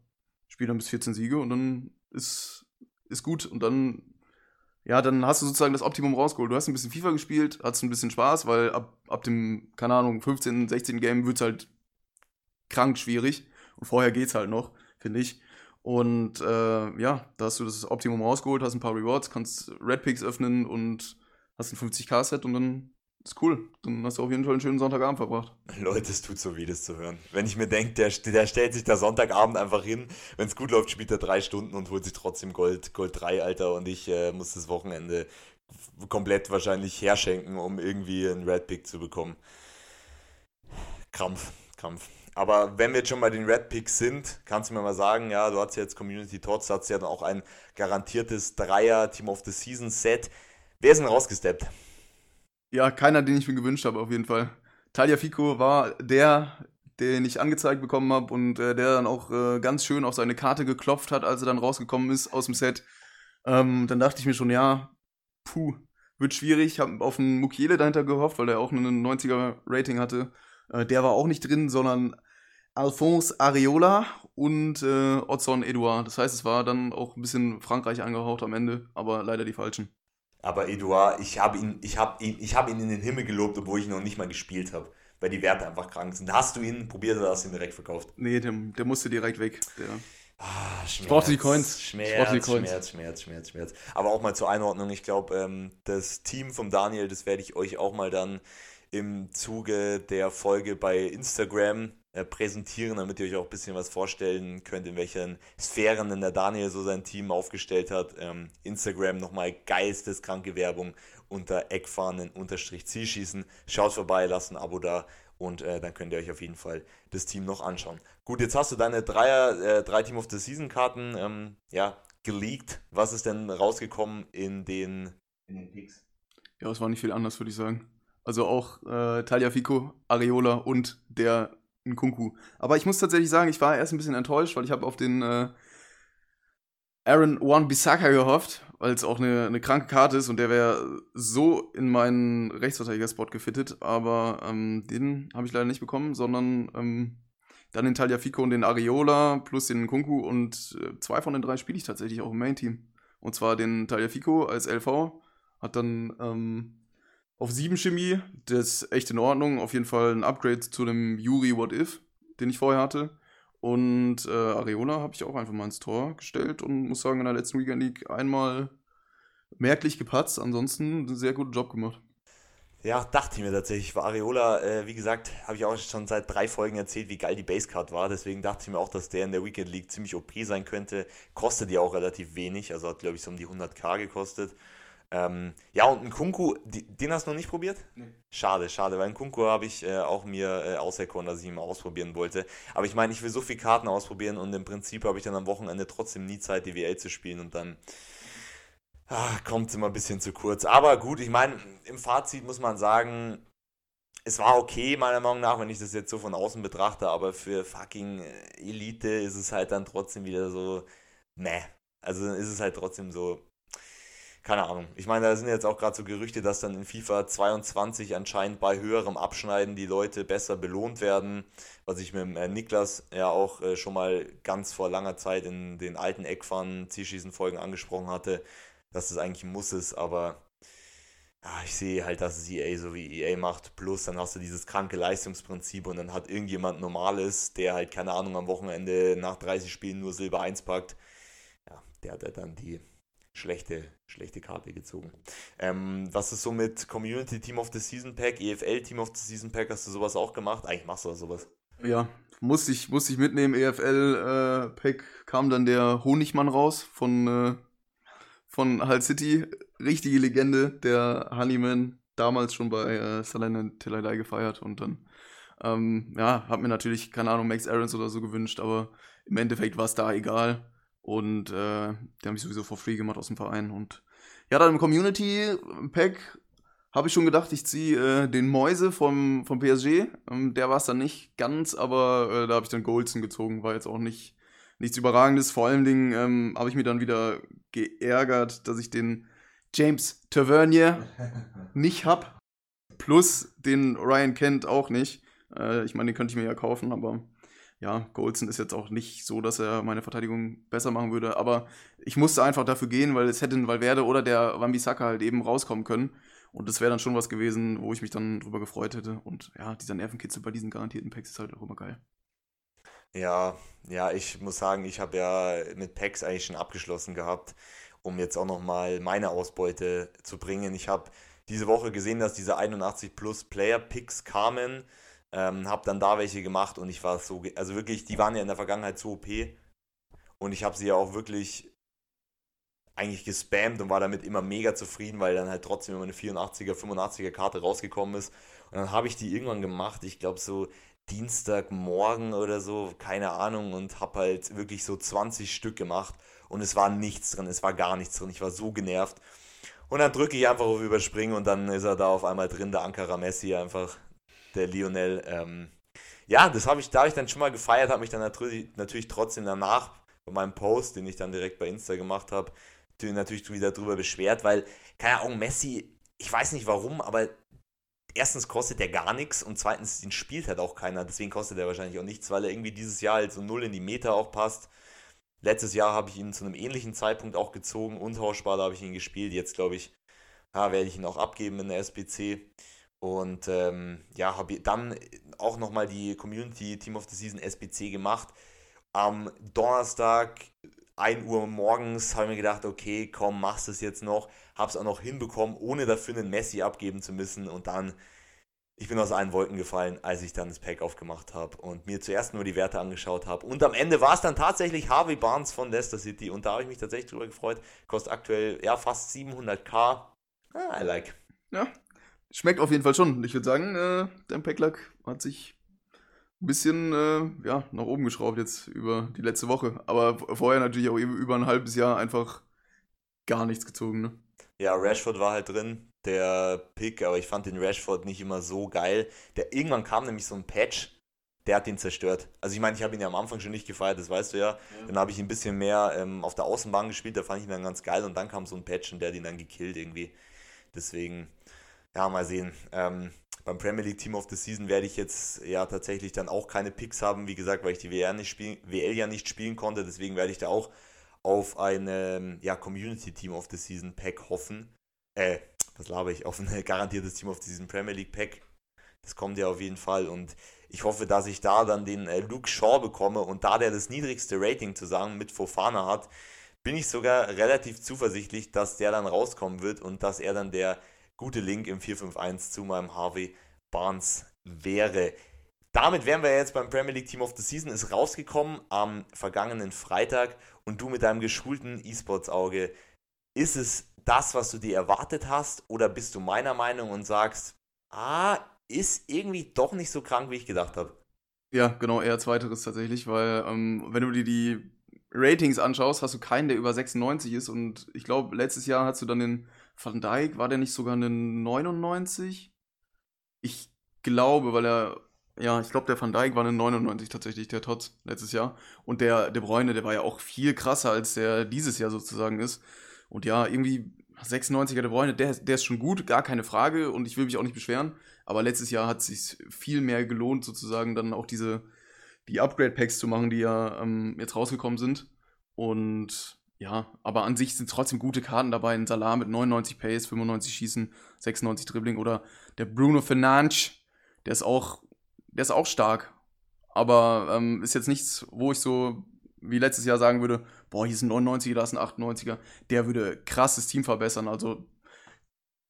spiele dann bis 14 Siege und dann ist, ist gut und dann, ja, dann hast du sozusagen das Optimum rausgeholt. Du hast ein bisschen FIFA gespielt, hast ein bisschen Spaß, weil ab, ab dem, keine Ahnung, 15, 16 Game wird es halt krank schwierig und vorher geht es halt noch, finde ich. Und äh, ja, da hast du das Optimum rausgeholt, hast ein paar Rewards, kannst Red Picks öffnen und hast ein 50k-Set und dann ist cool. Dann hast du auf jeden Fall einen schönen Sonntagabend verbracht. Leute, es tut so weh, das zu hören. Wenn ich mir denke, der, der stellt sich da Sonntagabend einfach hin, wenn es gut läuft, spielt er drei Stunden und holt sich trotzdem Gold, Gold 3, Alter. Und ich äh, muss das Wochenende komplett wahrscheinlich herschenken, um irgendwie einen Red Pick zu bekommen. Krampf, Krampf. Aber wenn wir jetzt schon bei den Red Picks sind, kannst du mir mal sagen, ja, du hast jetzt Community Tots, hast ja dann auch ein garantiertes Dreier Team of the Season Set. Wer ist denn rausgesteppt? Ja, keiner, den ich mir gewünscht habe, auf jeden Fall. Talia Fico war der, den ich angezeigt bekommen habe und äh, der dann auch äh, ganz schön auf seine Karte geklopft hat, als er dann rausgekommen ist aus dem Set. Ähm, dann dachte ich mir schon, ja, puh, wird schwierig. Ich habe auf einen Mukiele dahinter gehofft, weil der auch einen 90er Rating hatte. Äh, der war auch nicht drin, sondern Alphonse Areola und äh, Ozon Edouard. Das heißt, es war dann auch ein bisschen Frankreich angehaucht am Ende, aber leider die falschen. Aber Edouard, ich habe ihn, ich habe ihn, ich habe ihn in den Himmel gelobt, obwohl ich ihn noch nicht mal gespielt habe, weil die Werte einfach krank sind. Hast du ihn probiert oder hast du ihn direkt verkauft? Nee, der, der musste direkt weg. Der. Ah, Schmerz, ich brauchte die Coins. Schmerz, die Coins. Schmerz, Schmerz, Schmerz, Schmerz. Aber auch mal zur Einordnung, ich glaube, ähm, das Team vom Daniel, das werde ich euch auch mal dann im Zuge der Folge bei Instagram präsentieren, damit ihr euch auch ein bisschen was vorstellen könnt, in welchen Sphären denn der Daniel so sein Team aufgestellt hat. Ähm, Instagram nochmal geisteskranke Werbung unter Eckfahnen-Zielschießen. Schaut vorbei, lasst ein Abo da und äh, dann könnt ihr euch auf jeden Fall das Team noch anschauen. Gut, jetzt hast du deine Dreier, äh, drei Team of the Season Karten ähm, ja, geleakt. Was ist denn rausgekommen in den, in den Picks? Ja, es war nicht viel anders, würde ich sagen. Also auch äh, Talia Fico, Areola und der Nkunku. Aber ich muss tatsächlich sagen, ich war erst ein bisschen enttäuscht, weil ich habe auf den äh, Aaron Wan-Bissaka gehofft, weil es auch eine, eine kranke Karte ist und der wäre so in meinen Rechtsverteidiger-Spot gefittet, aber ähm, den habe ich leider nicht bekommen, sondern ähm, dann den Taliafico und den Areola plus den Kunku und äh, zwei von den drei spiele ich tatsächlich auch im Main-Team. Und zwar den Taliafico als LV, hat dann ähm, auf 7 Chemie, das ist echt in Ordnung, auf jeden Fall ein Upgrade zu dem Yuri What If, den ich vorher hatte. Und äh, Areola habe ich auch einfach mal ins Tor gestellt und muss sagen, in der letzten Weekend League einmal merklich gepatzt, ansonsten einen sehr guten Job gemacht. Ja, dachte ich mir tatsächlich. War Areola, äh, wie gesagt, habe ich auch schon seit drei Folgen erzählt, wie geil die Basecard war. Deswegen dachte ich mir auch, dass der in der Weekend League ziemlich OP sein könnte. Kostet ja auch relativ wenig, also hat, glaube ich, so um die 100k gekostet. Ähm, ja, und ein Kunku, den hast du noch nicht probiert? Nee. Schade, schade, weil ein Kunku habe ich äh, auch mir äh, auserkoren, dass ich ihn mal ausprobieren wollte. Aber ich meine, ich will so viele Karten ausprobieren und im Prinzip habe ich dann am Wochenende trotzdem nie Zeit, die WL zu spielen und dann ah, kommt es immer ein bisschen zu kurz. Aber gut, ich meine, im Fazit muss man sagen, es war okay, meiner Meinung nach, wenn ich das jetzt so von außen betrachte, aber für fucking äh, Elite ist es halt dann trotzdem wieder so, meh. Also ist es halt trotzdem so, keine Ahnung. Ich meine, da sind jetzt auch gerade so Gerüchte, dass dann in FIFA 22 anscheinend bei höherem Abschneiden die Leute besser belohnt werden, was ich mit äh, Niklas ja auch äh, schon mal ganz vor langer Zeit in den alten Eckfahren Zielschießen-Folgen angesprochen hatte, dass es eigentlich ein Muss ist, aber ja, ich sehe halt, dass es EA so wie EA macht, plus dann hast du dieses kranke Leistungsprinzip und dann hat irgendjemand Normales, der halt, keine Ahnung, am Wochenende nach 30 Spielen nur Silber 1 packt, ja, der hat halt dann die schlechte, schlechte Karte gezogen. Ähm, was ist so mit Community Team of the Season Pack, EFL Team of the Season Pack? Hast du sowas auch gemacht? Eigentlich machst du sowas. Ja, musste ich, musste ich mitnehmen. EFL äh, Pack kam dann der Honigmann raus von, äh, von Hull City. Richtige Legende, der Honeyman, damals schon bei äh, Salina Till I Die gefeiert und dann. Ähm, ja, hab mir natürlich, keine Ahnung, Max Aarons oder so gewünscht, aber im Endeffekt war es da egal. Und äh, die haben ich sowieso for free gemacht aus dem Verein. Und ja, dann im Community-Pack habe ich schon gedacht, ich ziehe äh, den Mäuse vom, vom PSG. Ähm, der war es dann nicht ganz, aber äh, da habe ich dann Goldson gezogen. War jetzt auch nicht nichts Überragendes. Vor allen Dingen ähm, habe ich mir dann wieder geärgert, dass ich den James Tavernier nicht habe. Plus den Ryan Kent auch nicht. Äh, ich meine, den könnte ich mir ja kaufen, aber ja, Goldson ist jetzt auch nicht so, dass er meine Verteidigung besser machen würde, aber ich musste einfach dafür gehen, weil es hätte ein Valverde oder der Wambisaka halt eben rauskommen können. Und das wäre dann schon was gewesen, wo ich mich dann drüber gefreut hätte. Und ja, dieser Nervenkitzel bei diesen garantierten Packs ist halt auch immer geil. Ja, ja, ich muss sagen, ich habe ja mit Packs eigentlich schon abgeschlossen gehabt, um jetzt auch nochmal meine Ausbeute zu bringen. Ich habe diese Woche gesehen, dass diese 81 plus Player Picks kamen. Ähm, hab dann da welche gemacht und ich war so, also wirklich, die waren ja in der Vergangenheit so OP und ich habe sie ja auch wirklich eigentlich gespammt und war damit immer mega zufrieden, weil dann halt trotzdem immer eine 84er, 85er Karte rausgekommen ist. Und dann habe ich die irgendwann gemacht, ich glaube so Dienstagmorgen oder so, keine Ahnung, und habe halt wirklich so 20 Stück gemacht und es war nichts drin, es war gar nichts drin, ich war so genervt. Und dann drücke ich einfach auf Überspringen und dann ist er da auf einmal drin, der Ankara Messi einfach der Lionel. Ähm, ja, das habe ich, da habe ich dann schon mal gefeiert, habe mich dann natürlich, natürlich trotzdem danach bei meinem Post, den ich dann direkt bei Insta gemacht habe, natürlich wieder drüber beschwert, weil, keine Ahnung, Messi, ich weiß nicht warum, aber erstens kostet der gar nichts und zweitens, den spielt halt auch keiner, deswegen kostet er wahrscheinlich auch nichts, weil er irgendwie dieses Jahr halt so null in die Meter auch passt. Letztes Jahr habe ich ihn zu einem ähnlichen Zeitpunkt auch gezogen, untauschbar, da habe ich ihn gespielt. Jetzt glaube ich, ja, werde ich ihn auch abgeben in der SBC. Und ähm, ja, habe dann auch nochmal die Community Team of the Season SBC gemacht. Am Donnerstag, 1 Uhr morgens, habe ich mir gedacht, okay, komm, machst es jetzt noch. Habe es auch noch hinbekommen, ohne dafür einen Messi abgeben zu müssen. Und dann, ich bin aus allen Wolken gefallen, als ich dann das Pack aufgemacht habe und mir zuerst nur die Werte angeschaut habe. Und am Ende war es dann tatsächlich Harvey Barnes von Leicester City und da habe ich mich tatsächlich drüber gefreut. Kostet aktuell ja fast 700k. Ah, I like. Ja, schmeckt auf jeden Fall schon. Ich würde sagen, äh, dein Packlack hat sich ein bisschen äh, ja, nach oben geschraubt jetzt über die letzte Woche. Aber vorher natürlich auch über ein halbes Jahr einfach gar nichts gezogen. Ne? Ja, Rashford war halt drin der Pick, aber ich fand den Rashford nicht immer so geil. Der, irgendwann kam nämlich so ein Patch, der hat den zerstört. Also ich meine, ich habe ihn ja am Anfang schon nicht gefeiert, das weißt du ja. ja. Dann habe ich ihn ein bisschen mehr ähm, auf der Außenbahn gespielt, da fand ich ihn dann ganz geil und dann kam so ein Patch und der hat ihn dann gekillt irgendwie. Deswegen, ja, mal sehen. Ähm, beim Premier League Team of the Season werde ich jetzt ja tatsächlich dann auch keine Picks haben, wie gesagt, weil ich die WL, nicht spielen, WL ja nicht spielen konnte. Deswegen werde ich da auch auf ein ja, Community Team of the Season Pack hoffen. Äh, was laber ich, auf ein garantiertes Team auf diesem Premier League Pack. Das kommt ja auf jeden Fall und ich hoffe, dass ich da dann den äh, Luke Shaw bekomme und da der das niedrigste Rating zusammen mit Fofana hat, bin ich sogar relativ zuversichtlich, dass der dann rauskommen wird und dass er dann der gute Link im 451 zu meinem Harvey Barnes wäre. Damit wären wir jetzt beim Premier League Team of the Season, ist rausgekommen am vergangenen Freitag und du mit deinem geschulten E-Sports-Auge, ist es das, was du dir erwartet hast? Oder bist du meiner Meinung und sagst, ah, ist irgendwie doch nicht so krank, wie ich gedacht habe? Ja, genau, eher zweiteres tatsächlich, weil ähm, wenn du dir die Ratings anschaust, hast du keinen, der über 96 ist und ich glaube, letztes Jahr hast du dann den Van Dijk, war der nicht sogar einen 99? Ich glaube, weil er, ja, ich glaube, der Van Dijk war eine 99 tatsächlich, der Tots letztes Jahr. Und der De Bruyne, der war ja auch viel krasser, als der dieses Jahr sozusagen ist. Und ja, irgendwie 96er De Bruyne, der, der ist schon gut, gar keine Frage und ich will mich auch nicht beschweren. Aber letztes Jahr hat es sich viel mehr gelohnt, sozusagen dann auch diese, die Upgrade-Packs zu machen, die ja ähm, jetzt rausgekommen sind. Und ja, aber an sich sind trotzdem gute Karten dabei. Ein Salah mit 99 Pace, 95 Schießen, 96 Dribbling oder der Bruno Fernandes, der ist auch, der ist auch stark. Aber ähm, ist jetzt nichts, wo ich so wie letztes Jahr sagen würde, boah, hier ist ein 99er, da ist ein 98er, der würde krasses Team verbessern. Also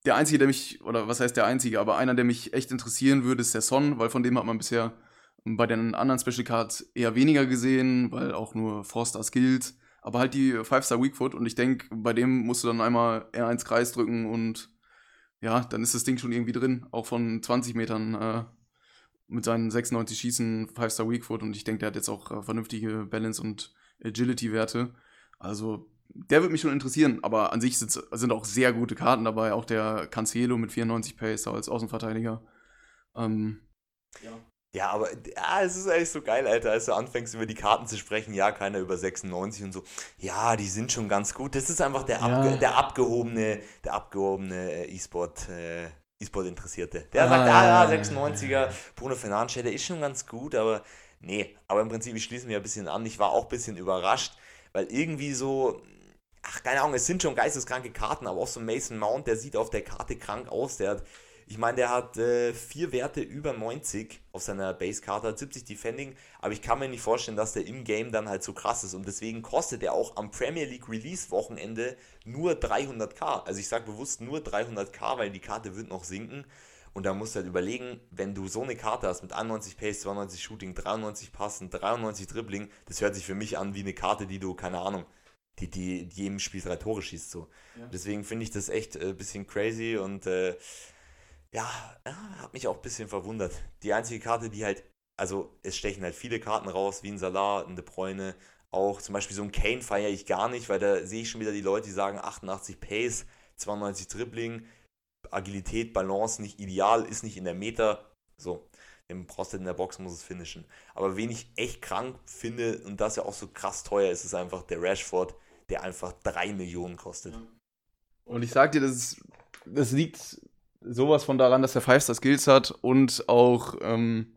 der Einzige, der mich, oder was heißt der Einzige, aber einer, der mich echt interessieren würde, ist der Son, weil von dem hat man bisher bei den anderen Special Cards eher weniger gesehen, weil auch nur Forster Skills, aber halt die 5-Star Weakfoot und ich denke, bei dem musst du dann einmal R1 Kreis drücken und ja, dann ist das Ding schon irgendwie drin, auch von 20 Metern äh, mit seinen 96 Schießen, 5-Star Weakfoot und ich denke, der hat jetzt auch äh, vernünftige Balance und Agility-Werte. Also, der wird mich schon interessieren, aber an sich sind, sind auch sehr gute Karten dabei. Auch der Cancelo mit 94 Pace als Außenverteidiger. Ähm, ja. Ja, aber ja, es ist eigentlich so geil, Alter, als du anfängst über die Karten zu sprechen, ja, keiner über 96 und so. Ja, die sind schon ganz gut. Das ist einfach der, abge der abgehobene, der abgehobene äh, E-Sport äh, E-Sport-Interessierte. Der ah, sagt, ah, ja, 96er, Bruno Fernandes, der ist schon ganz gut, aber nee. Aber im Prinzip, ich schließe mich ein bisschen an. Ich war auch ein bisschen überrascht, weil irgendwie so, ach, keine Ahnung, es sind schon geisteskranke Karten, aber auch so Mason Mount, der sieht auf der Karte krank aus. Der hat ich meine, der hat äh, vier Werte über 90 auf seiner Base-Karte, hat 70 Defending, aber ich kann mir nicht vorstellen, dass der im Game dann halt so krass ist und deswegen kostet er auch am Premier League Release-Wochenende nur 300k. Also ich sage bewusst nur 300k, weil die Karte wird noch sinken. Und da musst du halt überlegen, wenn du so eine Karte hast mit 91 Pace, 92 Shooting, 93 Passen, 93 Dribbling, das hört sich für mich an wie eine Karte, die du, keine Ahnung, die, die, die jedem Spiel drei Tore schießt. So. Ja. Deswegen finde ich das echt ein äh, bisschen crazy und äh, ja, hat mich auch ein bisschen verwundert. Die einzige Karte, die halt, also es stechen halt viele Karten raus, wie ein Salah, ein De Bruyne, auch zum Beispiel so ein Kane feiere ich gar nicht, weil da sehe ich schon wieder die Leute, die sagen 88 Pace, 92 Dribbling, Agilität, Balance nicht ideal, ist nicht in der Meter. So, den brauchst du in der Box, muss es finishen. Aber wen ich echt krank finde und das ja auch so krass teuer ist, ist einfach der Rashford, der einfach 3 Millionen kostet. Und ich sag dir, das, das liegt sowas von daran, dass er Five-Star Skills hat und auch ähm,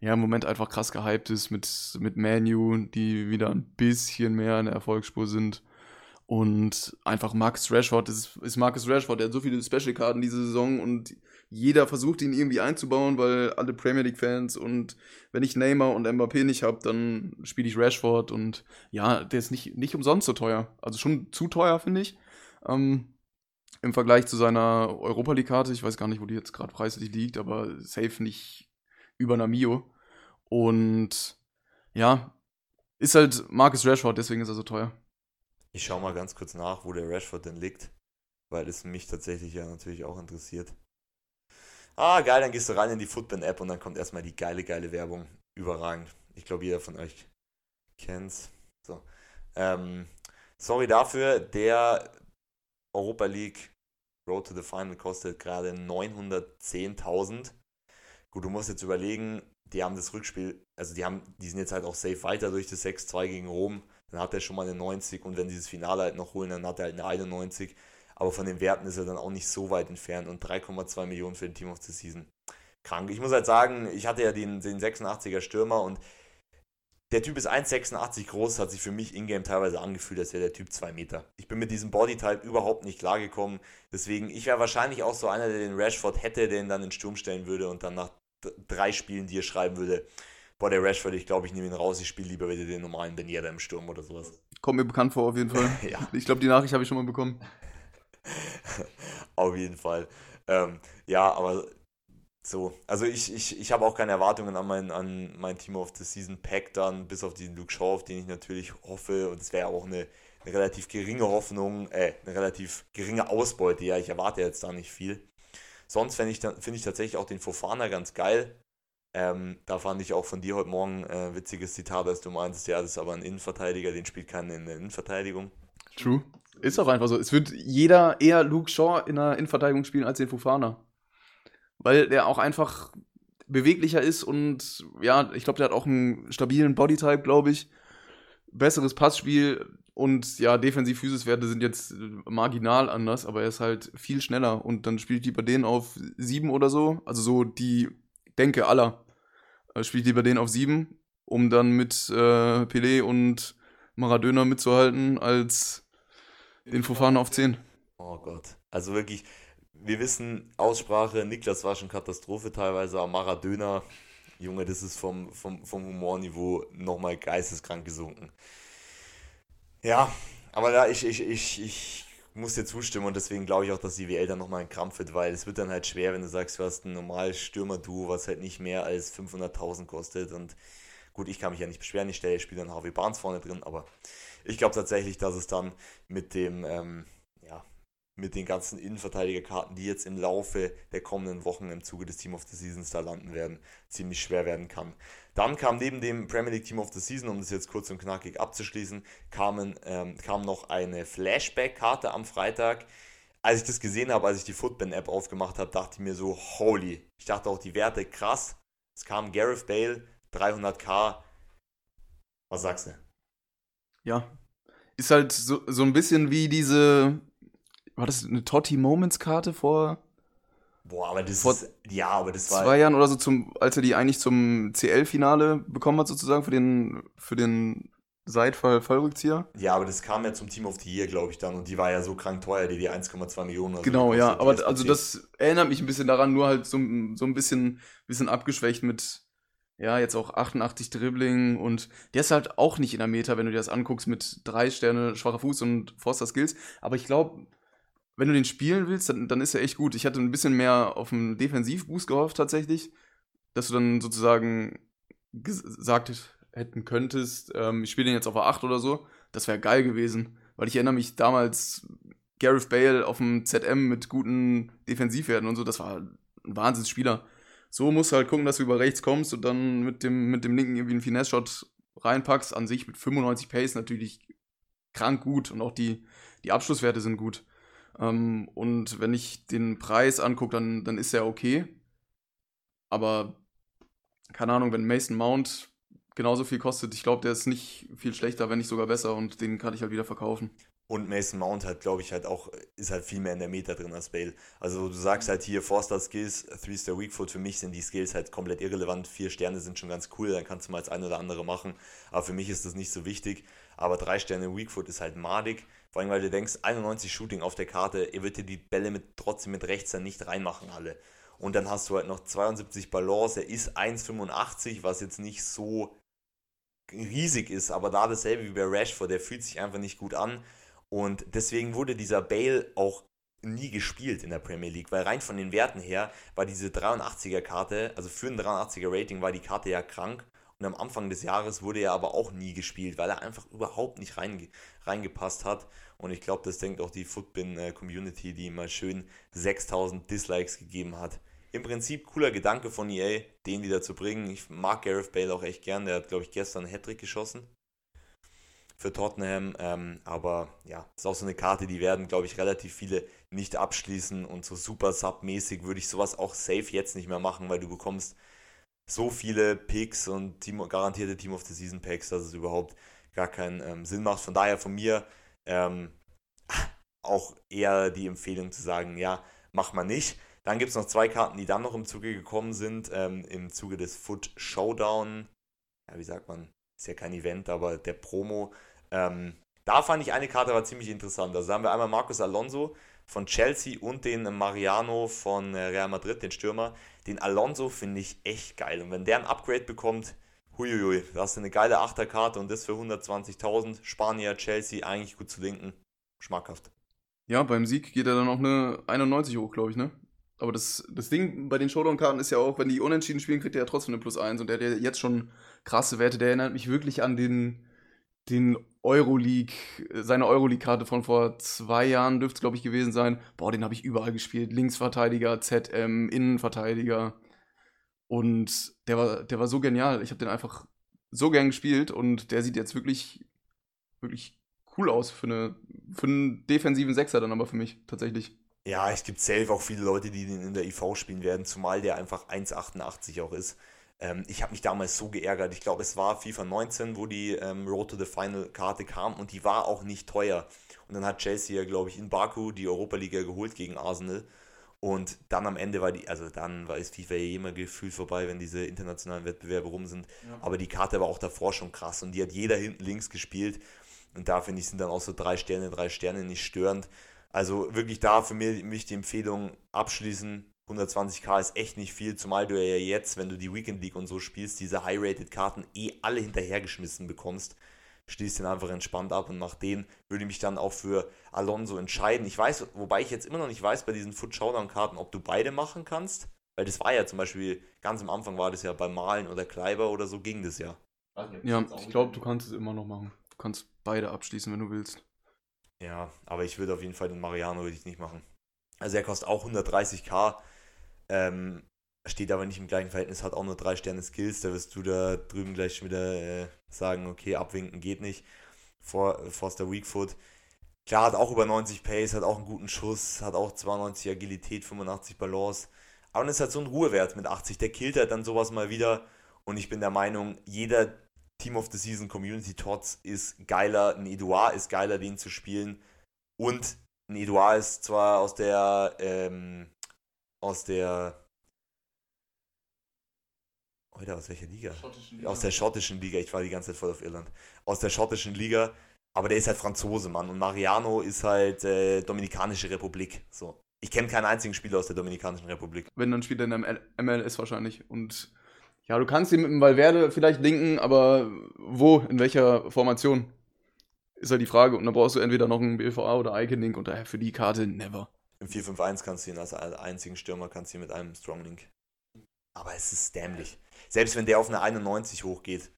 ja, im Moment einfach krass gehypt ist mit, mit Manu, die wieder ein bisschen mehr in der Erfolgsspur sind. Und einfach Marcus Rashford ist, ist Marcus Rashford, der hat so viele Special-Karten diese Saison und jeder versucht ihn irgendwie einzubauen, weil alle Premier League-Fans und wenn ich Neymar und Mbappé nicht habe, dann spiele ich Rashford und ja, der ist nicht, nicht umsonst so teuer. Also schon zu teuer, finde ich. Ähm, im Vergleich zu seiner Europa League-Karte. Ich weiß gar nicht, wo die jetzt gerade preislich liegt, aber safe nicht über einer Mio. Und ja, ist halt Marcus Rashford, deswegen ist er so teuer. Ich schaue mal ganz kurz nach, wo der Rashford denn liegt, weil es mich tatsächlich ja natürlich auch interessiert. Ah, geil, dann gehst du rein in die Footband-App und dann kommt erstmal die geile, geile Werbung. Überragend. Ich glaube, jeder von euch kennt's. So. Ähm, sorry dafür, der Europa League Road to the Final kostet gerade 910.000. Gut, du musst jetzt überlegen, die haben das Rückspiel, also die haben, die sind jetzt halt auch safe weiter durch das 6-2 gegen Rom. Dann hat er schon mal eine 90 und wenn sie das Finale halt noch holen, dann hat er halt eine 91. Aber von den Werten ist er dann auch nicht so weit entfernt und 3,2 Millionen für den Team of the Season. Krank. Ich muss halt sagen, ich hatte ja den, den 86er Stürmer und der Typ ist 1,86 groß, hat sich für mich in-game teilweise angefühlt, als wäre der Typ 2 Meter. Ich bin mit diesem Bodytype überhaupt nicht klargekommen. Deswegen, ich wäre wahrscheinlich auch so einer, der den Rashford hätte, den dann in den Sturm stellen würde und dann nach drei Spielen dir schreiben würde, boah, der Rashford, ich glaube, ich nehme ihn raus, ich spiele lieber wieder den normalen Ben Yedder im Sturm oder sowas. Kommt mir bekannt vor, auf jeden Fall. ja. Ich glaube, die Nachricht habe ich schon mal bekommen. auf jeden Fall. Ähm, ja, aber so, also ich, ich, ich habe auch keine Erwartungen an mein, an mein Team of the Season Pack dann, bis auf diesen Luke Shaw, auf den ich natürlich hoffe. Und es wäre auch eine, eine relativ geringe Hoffnung, äh, eine relativ geringe Ausbeute. Ja, ich erwarte jetzt da nicht viel. Sonst finde ich, find ich tatsächlich auch den Fofana ganz geil. Ähm, da fand ich auch von dir heute Morgen ein äh, witziges Zitat, als du meintest, ja, das ist aber ein Innenverteidiger, den spielt keiner in der Innenverteidigung. True. Ist auch einfach so. Es wird jeder eher Luke Shaw in der Innenverteidigung spielen als den Fofana weil der auch einfach beweglicher ist und ja, ich glaube, der hat auch einen stabilen Bodytype, glaube ich. Besseres Passspiel und ja, Defensiv-Physis-Werte sind jetzt marginal anders, aber er ist halt viel schneller und dann spielt die bei denen auf sieben oder so, also so die Denke aller. Äh, spielt die bei denen auf sieben, um dann mit äh, Pelé und Maradona mitzuhalten, als den Fofana auf zehn. Oh Gott. Also wirklich, wir wissen, Aussprache, Niklas war schon Katastrophe teilweise, aber Maradona, Junge, das ist vom, vom, vom Humorniveau nochmal geisteskrank gesunken. Ja, aber da ich, ich, ich, ich muss dir zustimmen und deswegen glaube ich auch, dass die WL dann nochmal einen Krampf wird, weil es wird dann halt schwer, wenn du sagst, du hast ein normales Stürmer-Duo, was halt nicht mehr als 500.000 kostet und gut, ich kann mich ja nicht beschweren, ich stelle, ich spiele dann Harvey Barnes vorne drin, aber ich glaube tatsächlich, dass es dann mit dem, ähm, mit den ganzen Innenverteidigerkarten, die jetzt im Laufe der kommenden Wochen im Zuge des Team of the Seasons da landen werden, ziemlich schwer werden kann. Dann kam neben dem Premier League Team of the Season, um das jetzt kurz und knackig abzuschließen, kamen, ähm, kam noch eine Flashback-Karte am Freitag. Als ich das gesehen habe, als ich die Footband-App aufgemacht habe, dachte ich mir so, holy. Ich dachte auch, die Werte krass. Es kam Gareth Bale, 300k. Was sagst du? Ja, ist halt so, so ein bisschen wie diese war das eine Totti Moments Karte vor Boah, aber das vor ist, ja, aber das war zwei Jahren oder so zum als er die eigentlich zum CL Finale bekommen hat sozusagen für den für den Seitfall Fallrückzieher. Ja, aber das kam ja zum Team of the Year, glaube ich dann und die war ja so krank teuer, die die 1,2 Millionen. genau, ja, aber also das erinnert mich ein bisschen daran, nur halt so, so ein bisschen bisschen abgeschwächt mit ja, jetzt auch 88 Dribbling und der ist halt auch nicht in der Meter, wenn du dir das anguckst, mit drei Sterne schwacher Fuß und Forster Skills. Aber ich glaube, wenn du den spielen willst, dann, dann ist er echt gut. Ich hatte ein bisschen mehr auf einen Defensivboost gehofft tatsächlich, dass du dann sozusagen gesagt hätten könntest, ähm, ich spiele den jetzt auf a 8 oder so. Das wäre geil gewesen, weil ich erinnere mich damals Gareth Bale auf dem ZM mit guten Defensivwerten und so, das war ein Wahnsinnsspieler. So musst du halt gucken, dass du über rechts kommst und dann mit dem, mit dem linken irgendwie einen Finesse-Shot reinpackst. An sich mit 95 Pace natürlich krank gut und auch die, die Abschlusswerte sind gut. Ähm, und wenn ich den Preis angucke, dann, dann ist er okay. Aber keine Ahnung, wenn Mason Mount genauso viel kostet, ich glaube, der ist nicht viel schlechter, wenn nicht sogar besser und den kann ich halt wieder verkaufen. Und Mason Mount hat, glaube ich, halt auch, ist halt viel mehr in der Meta drin als Bale. Also du sagst halt hier, Forster Skills, 3-Star Weakfoot, für mich sind die Skills halt komplett irrelevant. Vier Sterne sind schon ganz cool, dann kannst du mal als ein oder andere machen. Aber für mich ist das nicht so wichtig. Aber drei Sterne Weakfoot ist halt madig. Vor allem, weil du denkst, 91 Shooting auf der Karte, ihr wird dir die Bälle mit, trotzdem mit rechts dann nicht reinmachen, alle. Und dann hast du halt noch 72 Balance, er ist 1,85, was jetzt nicht so riesig ist, aber da dasselbe wie bei Rashford, der fühlt sich einfach nicht gut an. Und deswegen wurde dieser Bale auch nie gespielt in der Premier League, weil rein von den Werten her war diese 83er Karte, also für ein 83er Rating war die Karte ja krank und am Anfang des Jahres wurde er aber auch nie gespielt, weil er einfach überhaupt nicht reinge reingepasst hat und ich glaube, das denkt auch die Footbin-Community, die mal schön 6000 Dislikes gegeben hat. Im Prinzip cooler Gedanke von EA, den wieder zu bringen. Ich mag Gareth Bale auch echt gern, der hat glaube ich gestern einen Hattrick geschossen für Tottenham. Ähm, aber ja, ist auch so eine Karte, die werden, glaube ich, relativ viele nicht abschließen. Und so super Sub-mäßig würde ich sowas auch safe jetzt nicht mehr machen, weil du bekommst so viele Picks und Team, garantierte Team of the Season Packs, dass es überhaupt gar keinen ähm, Sinn macht. Von daher von mir ähm, auch eher die Empfehlung zu sagen, ja, mach mal nicht. Dann gibt es noch zwei Karten, die dann noch im Zuge gekommen sind, ähm, im Zuge des Foot Showdown. Ja, wie sagt man? Ist ja kein Event, aber der Promo ähm, da fand ich eine Karte war ziemlich interessant. Also da haben wir einmal Marcos Alonso von Chelsea und den Mariano von äh, Real Madrid, den Stürmer. Den Alonso finde ich echt geil. Und wenn der ein Upgrade bekommt, huiuiui, da hast du eine geile Achterkarte und das für 120.000. Spanier, Chelsea, eigentlich gut zu linken. Schmackhaft. Ja, beim Sieg geht er dann auch eine 91 hoch, glaube ich, ne? Aber das, das Ding bei den Showdown-Karten ist ja auch, wenn die unentschieden spielen, kriegt er ja trotzdem eine Plus 1 und der hat ja jetzt schon krasse Werte. Der erinnert mich wirklich an den, den Euroleague, seine Euroleague-Karte von vor zwei Jahren dürfte es, glaube ich, gewesen sein. Boah, den habe ich überall gespielt. Linksverteidiger, ZM, Innenverteidiger. Und der war, der war so genial. Ich habe den einfach so gern gespielt und der sieht jetzt wirklich, wirklich cool aus für, eine, für einen defensiven Sechser dann aber für mich tatsächlich. Ja, es gibt safe auch viele Leute, die den in der IV spielen werden, zumal der einfach 1,88 auch ist. Ähm, ich habe mich damals so geärgert. Ich glaube, es war FIFA 19, wo die ähm, Road to the Final Karte kam und die war auch nicht teuer. Und dann hat Chelsea ja, glaube ich, in Baku die Europa League geholt gegen Arsenal. Und dann am Ende war die, also dann war es FIFA ja immer gefühlt vorbei, wenn diese internationalen Wettbewerbe rum sind. Ja. Aber die Karte war auch davor schon krass und die hat jeder hinten links gespielt. Und da finde ich, sind dann auch so drei Sterne, drei Sterne nicht störend. Also wirklich da für mich die Empfehlung abschließen, 120k ist echt nicht viel, zumal du ja jetzt, wenn du die Weekend League und so spielst, diese High-Rated-Karten eh alle hinterhergeschmissen bekommst. Schließt den einfach entspannt ab und nach denen würde ich mich dann auch für Alonso entscheiden. Ich weiß, wobei ich jetzt immer noch nicht weiß bei diesen Foot Showdown-Karten, ob du beide machen kannst. Weil das war ja zum Beispiel, ganz am Anfang war das ja bei Malen oder Kleiber oder so ging das ja. Ja, ich glaube, du kannst es immer noch machen. Du kannst beide abschließen, wenn du willst. Ja, aber ich würde auf jeden Fall den Mariano würde ich nicht machen. Also er kostet auch 130k. Ähm, steht aber nicht im gleichen Verhältnis, hat auch nur drei Sterne Skills. Da wirst du da drüben gleich wieder äh, sagen, okay, abwinken geht nicht. For, Forster Weakfoot. Klar, hat auch über 90 Pace, hat auch einen guten Schuss, hat auch 92 Agilität, 85 Balance. Aber dann ist halt so ein Ruhewert mit 80. Der killt halt dann sowas mal wieder. Und ich bin der Meinung, jeder Team of the Season Community Tots ist geiler. Ein Edouard ist geiler, den zu spielen. Und ein Edouard ist zwar aus der ähm, aus der. Heute aus welcher Liga? Liga? Aus der schottischen Liga. Ich war die ganze Zeit voll auf Irland. Aus der schottischen Liga. Aber der ist halt Franzose, Mann. Und Mariano ist halt äh, Dominikanische Republik. So. Ich kenne keinen einzigen Spieler aus der Dominikanischen Republik. Wenn, dann spielt er in der MLS wahrscheinlich. Und ja, du kannst ihn mit dem Valverde vielleicht linken, aber wo, in welcher Formation? Ist halt die Frage. Und dann brauchst du entweder noch einen BVA oder Icon-Link und daher für die Karte never. Im 4-5-1 kannst du ihn als einzigen Stürmer kannst du ihn mit einem Stronglink. Aber es ist dämlich. Selbst wenn der auf eine 91 hochgeht,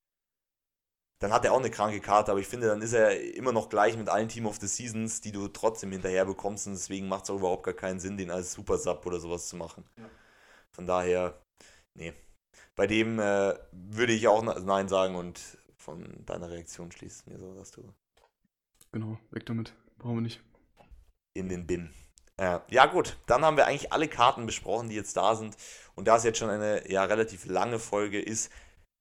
dann hat er auch eine kranke Karte, aber ich finde, dann ist er immer noch gleich mit allen Team of the Seasons, die du trotzdem hinterher bekommst und deswegen macht es auch überhaupt gar keinen Sinn, den als Super Sub oder sowas zu machen. Ja. Von daher, nee. Bei dem äh, würde ich auch Nein sagen und von deiner Reaktion schließt mir so, dass du. Genau, weg damit. Brauchen wir nicht. In den Bin. Äh, ja, gut, dann haben wir eigentlich alle Karten besprochen, die jetzt da sind. Und da es jetzt schon eine ja, relativ lange Folge ist,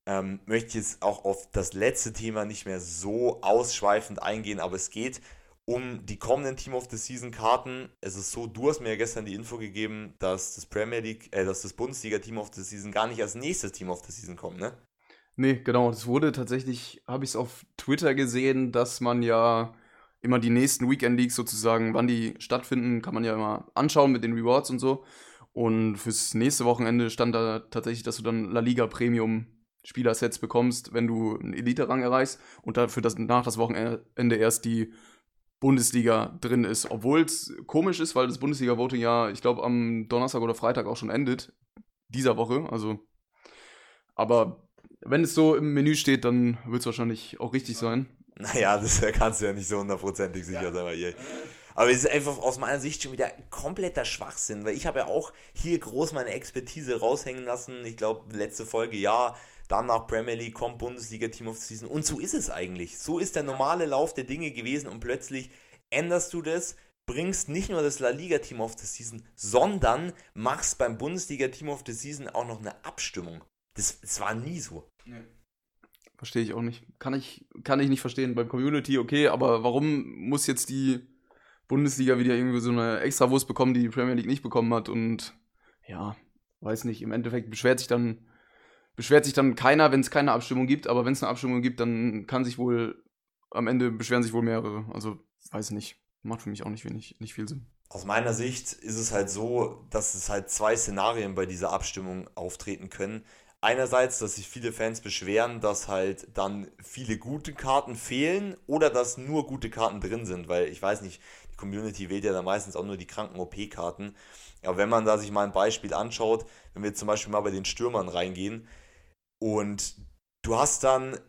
ähm, möchte ich jetzt auch auf das letzte Thema nicht mehr so ausschweifend eingehen, aber es geht um die kommenden Team of the Season Karten. Es ist so, du hast mir ja gestern die Info gegeben, dass das Premier League, äh, dass das Bundesliga Team of the Season gar nicht als nächstes Team of the Season kommt, ne? Nee, genau. Das wurde tatsächlich, habe ich es auf Twitter gesehen, dass man ja immer die nächsten Weekend Leagues sozusagen, wann die stattfinden, kann man ja immer anschauen mit den Rewards und so. Und fürs nächste Wochenende stand da tatsächlich, dass du dann La Liga Premium Spielersets bekommst, wenn du einen Elite-Rang erreichst und dafür das, nach das Wochenende erst die Bundesliga drin ist. Obwohl es komisch ist, weil das Bundesliga-Voting ja, ich glaube, am Donnerstag oder Freitag auch schon endet. Dieser Woche. Also. Aber wenn es so im Menü steht, dann wird es wahrscheinlich auch richtig sein. Naja, das kannst du ja nicht so hundertprozentig sicher ja. sein bei ihr. Aber es ist einfach aus meiner Sicht schon wieder kompletter Schwachsinn, weil ich habe ja auch hier groß meine Expertise raushängen lassen. Ich glaube, letzte Folge, ja, dann nach Premier League kommt Bundesliga Team of the Season. Und so ist es eigentlich. So ist der normale Lauf der Dinge gewesen und plötzlich änderst du das, bringst nicht nur das La Liga Team of the Season, sondern machst beim Bundesliga Team of the Season auch noch eine Abstimmung. Das, das war nie so. Nee. Verstehe ich auch nicht. Kann ich, kann ich nicht verstehen. Beim Community, okay, aber warum muss jetzt die Bundesliga wieder irgendwie so eine Extrawurst bekommen, die die Premier League nicht bekommen hat? Und ja, weiß nicht. Im Endeffekt beschwert sich dann beschwert sich dann keiner, wenn es keine Abstimmung gibt, aber wenn es eine Abstimmung gibt, dann kann sich wohl, am Ende beschweren sich wohl mehrere. Also, weiß nicht. Macht für mich auch nicht wenig, nicht viel Sinn. Aus meiner Sicht ist es halt so, dass es halt zwei Szenarien bei dieser Abstimmung auftreten können. Einerseits, dass sich viele Fans beschweren, dass halt dann viele gute Karten fehlen oder dass nur gute Karten drin sind, weil ich weiß nicht, die Community wählt ja dann meistens auch nur die kranken OP-Karten. Aber wenn man da sich mal ein Beispiel anschaut, wenn wir zum Beispiel mal bei den Stürmern reingehen, und du hast dann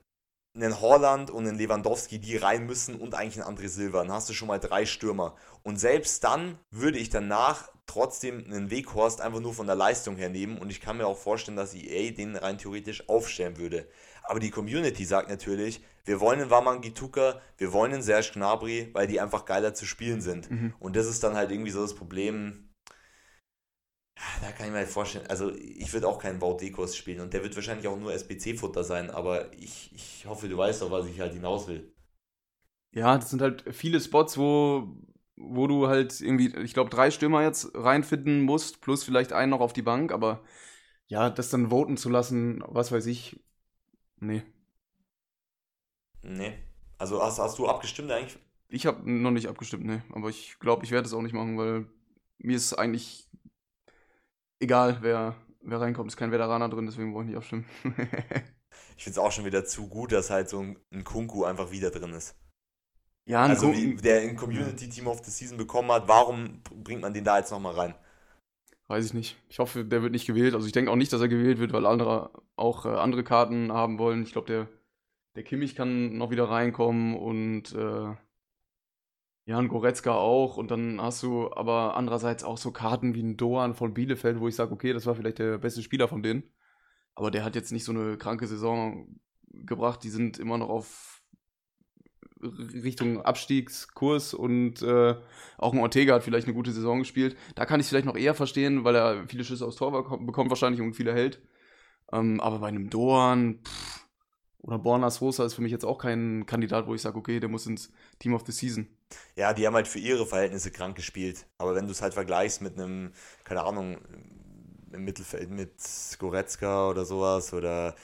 einen Holland und einen Lewandowski, die rein müssen und eigentlich einen André Silva. Dann hast du schon mal drei Stürmer. Und selbst dann würde ich danach trotzdem einen Weghorst einfach nur von der Leistung her nehmen. Und ich kann mir auch vorstellen, dass EA den rein theoretisch aufstellen würde. Aber die Community sagt natürlich, wir wollen einen Waman Gituka, wir wollen einen Serge Gnabry, weil die einfach geiler zu spielen sind. Mhm. Und das ist dann halt irgendwie so das Problem, da kann ich mir halt vorstellen, also ich würde auch keinen Baudekos spielen und der wird wahrscheinlich auch nur SBC-Futter sein, aber ich, ich hoffe, du weißt doch, was ich halt hinaus will. Ja, das sind halt viele Spots, wo, wo du halt irgendwie, ich glaube, drei Stürmer jetzt reinfinden musst, plus vielleicht einen noch auf die Bank, aber ja, das dann voten zu lassen, was weiß ich, nee. Nee. Also hast, hast du abgestimmt eigentlich? Ich habe noch nicht abgestimmt, nee. Aber ich glaube, ich werde es auch nicht machen, weil mir ist eigentlich egal, wer, wer reinkommt, ist kein Veteraner drin, deswegen brauche ich nicht abstimmen. ich finde es auch schon wieder zu gut, dass halt so ein, ein Kunku einfach wieder drin ist. Ja, also wie, der ein Community Team of the Season bekommen hat, warum bringt man den da jetzt nochmal rein? Weiß ich nicht. Ich hoffe, der wird nicht gewählt. Also ich denke auch nicht, dass er gewählt wird, weil andere auch äh, andere Karten haben wollen. Ich glaube, der, der Kimmich kann noch wieder reinkommen und äh, ja, ein Goretzka auch. Und dann hast du aber andererseits auch so Karten wie ein Doan von Bielefeld, wo ich sage, okay, das war vielleicht der beste Spieler von denen. Aber der hat jetzt nicht so eine kranke Saison gebracht. Die sind immer noch auf Richtung Abstiegskurs und äh, auch ein Ortega hat vielleicht eine gute Saison gespielt. Da kann ich es vielleicht noch eher verstehen, weil er viele Schüsse aufs Tor bekommt wahrscheinlich und viele hält. Ähm, aber bei einem Doan, pff, oder Borna Sosa ist für mich jetzt auch kein Kandidat, wo ich sage, okay, der muss ins Team of the Season. Ja, die haben halt für ihre Verhältnisse krank gespielt. Aber wenn du es halt vergleichst mit einem, keine Ahnung, im Mittelfeld mit Goretzka oder sowas oder,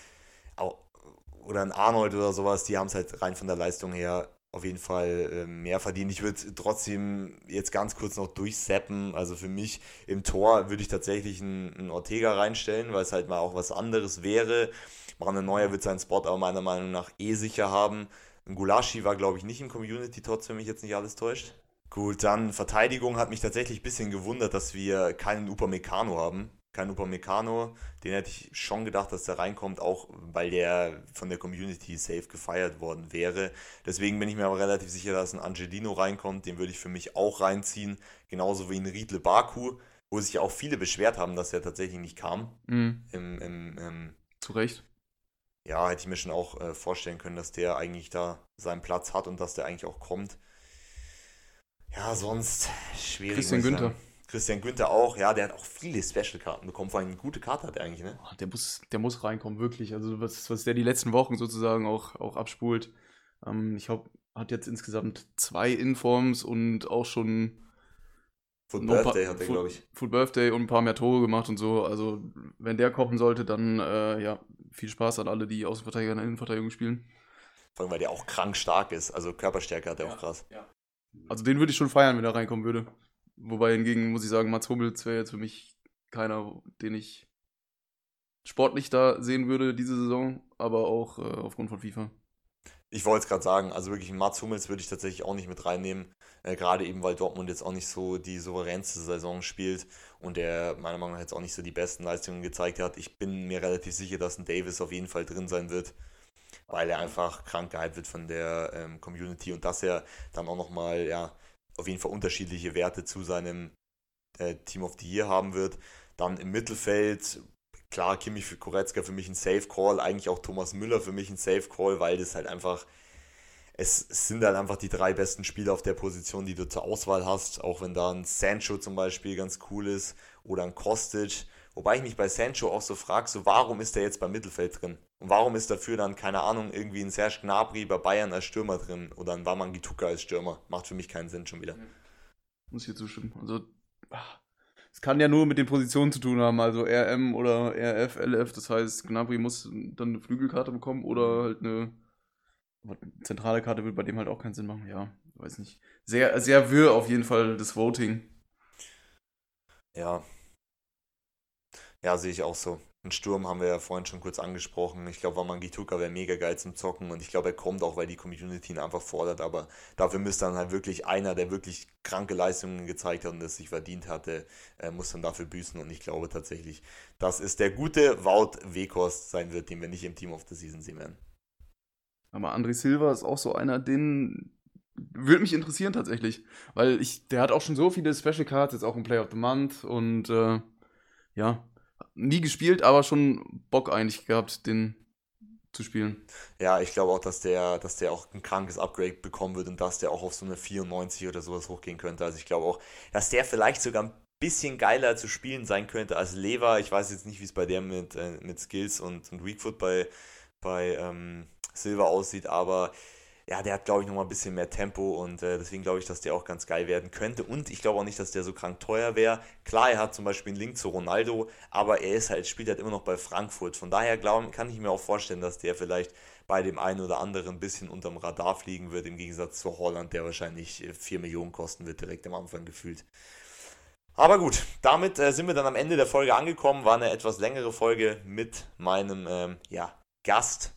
oder ein Arnold oder sowas, die haben es halt rein von der Leistung her auf jeden Fall äh, mehr verdient. Ich würde trotzdem jetzt ganz kurz noch durchseppen. Also für mich im Tor würde ich tatsächlich einen, Ortega reinstellen, weil es halt mal auch was anderes wäre. Manuel Neuer wird seinen Spot aber meiner Meinung nach eh sicher haben. Ein Gulaschi war, glaube ich, nicht im Community trotz, wenn mich jetzt nicht alles täuscht. Gut, dann Verteidigung hat mich tatsächlich ein bisschen gewundert, dass wir keinen Upamecano haben. Kein Upamecano, den hätte ich schon gedacht, dass der reinkommt, auch weil der von der Community safe gefeiert worden wäre. Deswegen bin ich mir aber relativ sicher, dass ein Angelino reinkommt. Den würde ich für mich auch reinziehen. Genauso wie ein Riedle Baku, wo sich auch viele beschwert haben, dass er tatsächlich nicht kam. Mhm. Im, im, im, Zu Recht ja, hätte ich mir schon auch äh, vorstellen können, dass der eigentlich da seinen Platz hat und dass der eigentlich auch kommt. Ja, sonst schwierig. Christian Günther. Christian Günther auch, ja, der hat auch viele Special-Karten bekommen, vor allem eine gute Karte hat er eigentlich, ne? Der muss, der muss reinkommen, wirklich. Also was, was der die letzten Wochen sozusagen auch, auch abspult. Ähm, ich glaube, hat jetzt insgesamt zwei Informs und auch schon Food Birthday hat er, glaube ich. Food Birthday und ein paar mehr Tore gemacht und so. Also, wenn der kommen sollte, dann äh, ja, viel Spaß an alle, die Außenverteidiger in der Innenverteidigung spielen. Vor allem, weil der auch krank stark ist. Also Körperstärke hat er ja, auch krass. Ja. Also den würde ich schon feiern, wenn er reinkommen würde. Wobei hingegen muss ich sagen, Mats Hummels wäre jetzt für mich keiner, den ich sportlich da sehen würde diese Saison, aber auch äh, aufgrund von FIFA. Ich wollte es gerade sagen, also wirklich Mats Hummels würde ich tatsächlich auch nicht mit reinnehmen. Äh, Gerade eben, weil Dortmund jetzt auch nicht so die souveränste Saison spielt und der meiner Meinung nach jetzt auch nicht so die besten Leistungen gezeigt hat. Ich bin mir relativ sicher, dass ein Davis auf jeden Fall drin sein wird, weil er einfach krank gehypt wird von der ähm, Community und dass er dann auch nochmal, ja, auf jeden Fall unterschiedliche Werte zu seinem äh, Team of the Year haben wird. Dann im Mittelfeld, klar, Kimmich für Koretzka für mich ein Safe Call, eigentlich auch Thomas Müller für mich ein Safe Call, weil das halt einfach es sind halt einfach die drei besten Spieler auf der Position, die du zur Auswahl hast, auch wenn da ein Sancho zum Beispiel ganz cool ist oder ein Kostic. Wobei ich mich bei Sancho auch so frage, so warum ist der jetzt beim Mittelfeld drin? Und warum ist dafür dann, keine Ahnung, irgendwie ein Serge Gnabry bei Bayern als Stürmer drin oder ein Waman Gituka als Stürmer? Macht für mich keinen Sinn schon wieder. Muss ich hier zustimmen. Also, ah, es kann ja nur mit den Positionen zu tun haben, also RM oder RF, LF, das heißt, Gnabry muss dann eine Flügelkarte bekommen oder halt eine zentrale Karte würde bei dem halt auch keinen Sinn machen. Ja, weiß nicht. Sehr, sehr wirr auf jeden Fall das Voting. Ja. Ja, sehe ich auch so. Ein Sturm haben wir ja vorhin schon kurz angesprochen. Ich glaube, Wamangituka wäre mega geil zum Zocken und ich glaube, er kommt auch, weil die Community ihn einfach fordert. Aber dafür müsste dann halt wirklich einer, der wirklich kranke Leistungen gezeigt hat und es sich verdient hatte, äh, muss dann dafür büßen. Und ich glaube tatsächlich, dass es der gute Wout Wekost sein wird, den wir nicht im Team of the Season sehen werden. Aber André Silva ist auch so einer, den würde mich interessieren tatsächlich. Weil ich, der hat auch schon so viele Special Cards, jetzt auch im Play of the Month und äh, ja, nie gespielt, aber schon Bock eigentlich gehabt, den zu spielen. Ja, ich glaube auch, dass der, dass der auch ein krankes Upgrade bekommen wird und dass der auch auf so eine 94 oder sowas hochgehen könnte. Also ich glaube auch, dass der vielleicht sogar ein bisschen geiler zu spielen sein könnte als Lever. Ich weiß jetzt nicht, wie es bei der mit, äh, mit Skills und, und Weakfoot bei, bei ähm, Silver aussieht, aber ja, der hat, glaube ich, nochmal ein bisschen mehr Tempo und äh, deswegen glaube ich, dass der auch ganz geil werden könnte. Und ich glaube auch nicht, dass der so krank teuer wäre. Klar, er hat zum Beispiel einen Link zu Ronaldo, aber er ist halt, spielt halt immer noch bei Frankfurt. Von daher glaub, kann ich mir auch vorstellen, dass der vielleicht bei dem einen oder anderen ein bisschen unterm Radar fliegen wird, im Gegensatz zu Holland, der wahrscheinlich 4 äh, Millionen kosten wird, direkt am Anfang gefühlt. Aber gut, damit äh, sind wir dann am Ende der Folge angekommen. War eine etwas längere Folge mit meinem ähm, ja, Gast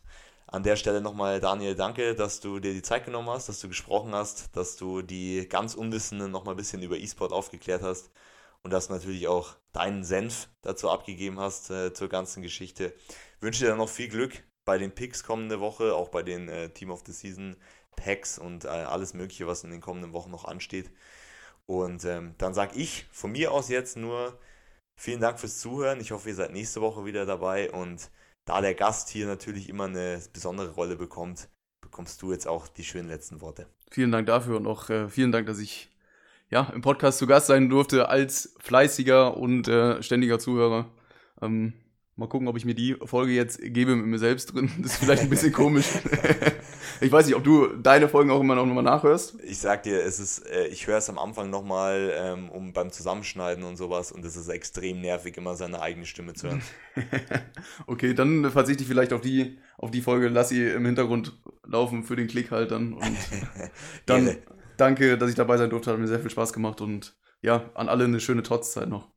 an der Stelle nochmal, Daniel, danke, dass du dir die Zeit genommen hast, dass du gesprochen hast, dass du die ganz Unwissenden nochmal ein bisschen über E-Sport aufgeklärt hast und dass du natürlich auch deinen Senf dazu abgegeben hast äh, zur ganzen Geschichte. Ich wünsche dir dann noch viel Glück bei den Picks kommende Woche, auch bei den äh, Team of the Season Packs und äh, alles Mögliche, was in den kommenden Wochen noch ansteht. Und ähm, dann sage ich von mir aus jetzt nur vielen Dank fürs Zuhören. Ich hoffe, ihr seid nächste Woche wieder dabei und da der Gast hier natürlich immer eine besondere Rolle bekommt, bekommst du jetzt auch die schönen letzten Worte. Vielen Dank dafür und auch äh, vielen Dank, dass ich ja, im Podcast zu Gast sein durfte als fleißiger und äh, ständiger Zuhörer. Ähm, mal gucken, ob ich mir die Folge jetzt gebe mit mir selbst drin. Das ist vielleicht ein bisschen komisch. Ich weiß nicht, ob du deine Folgen auch immer noch mal nachhörst. Ich sag dir, es ist, äh, ich höre es am Anfang nochmal ähm, um beim Zusammenschneiden und sowas und es ist extrem nervig, immer seine eigene Stimme zu hören. okay, dann verzichte ich vielleicht auf die, auf die Folge, lass sie im Hintergrund laufen für den Klick halt dann. Und dann danke, dass ich dabei sein durfte, hat mir sehr viel Spaß gemacht und ja, an alle eine schöne Trotzzeit noch.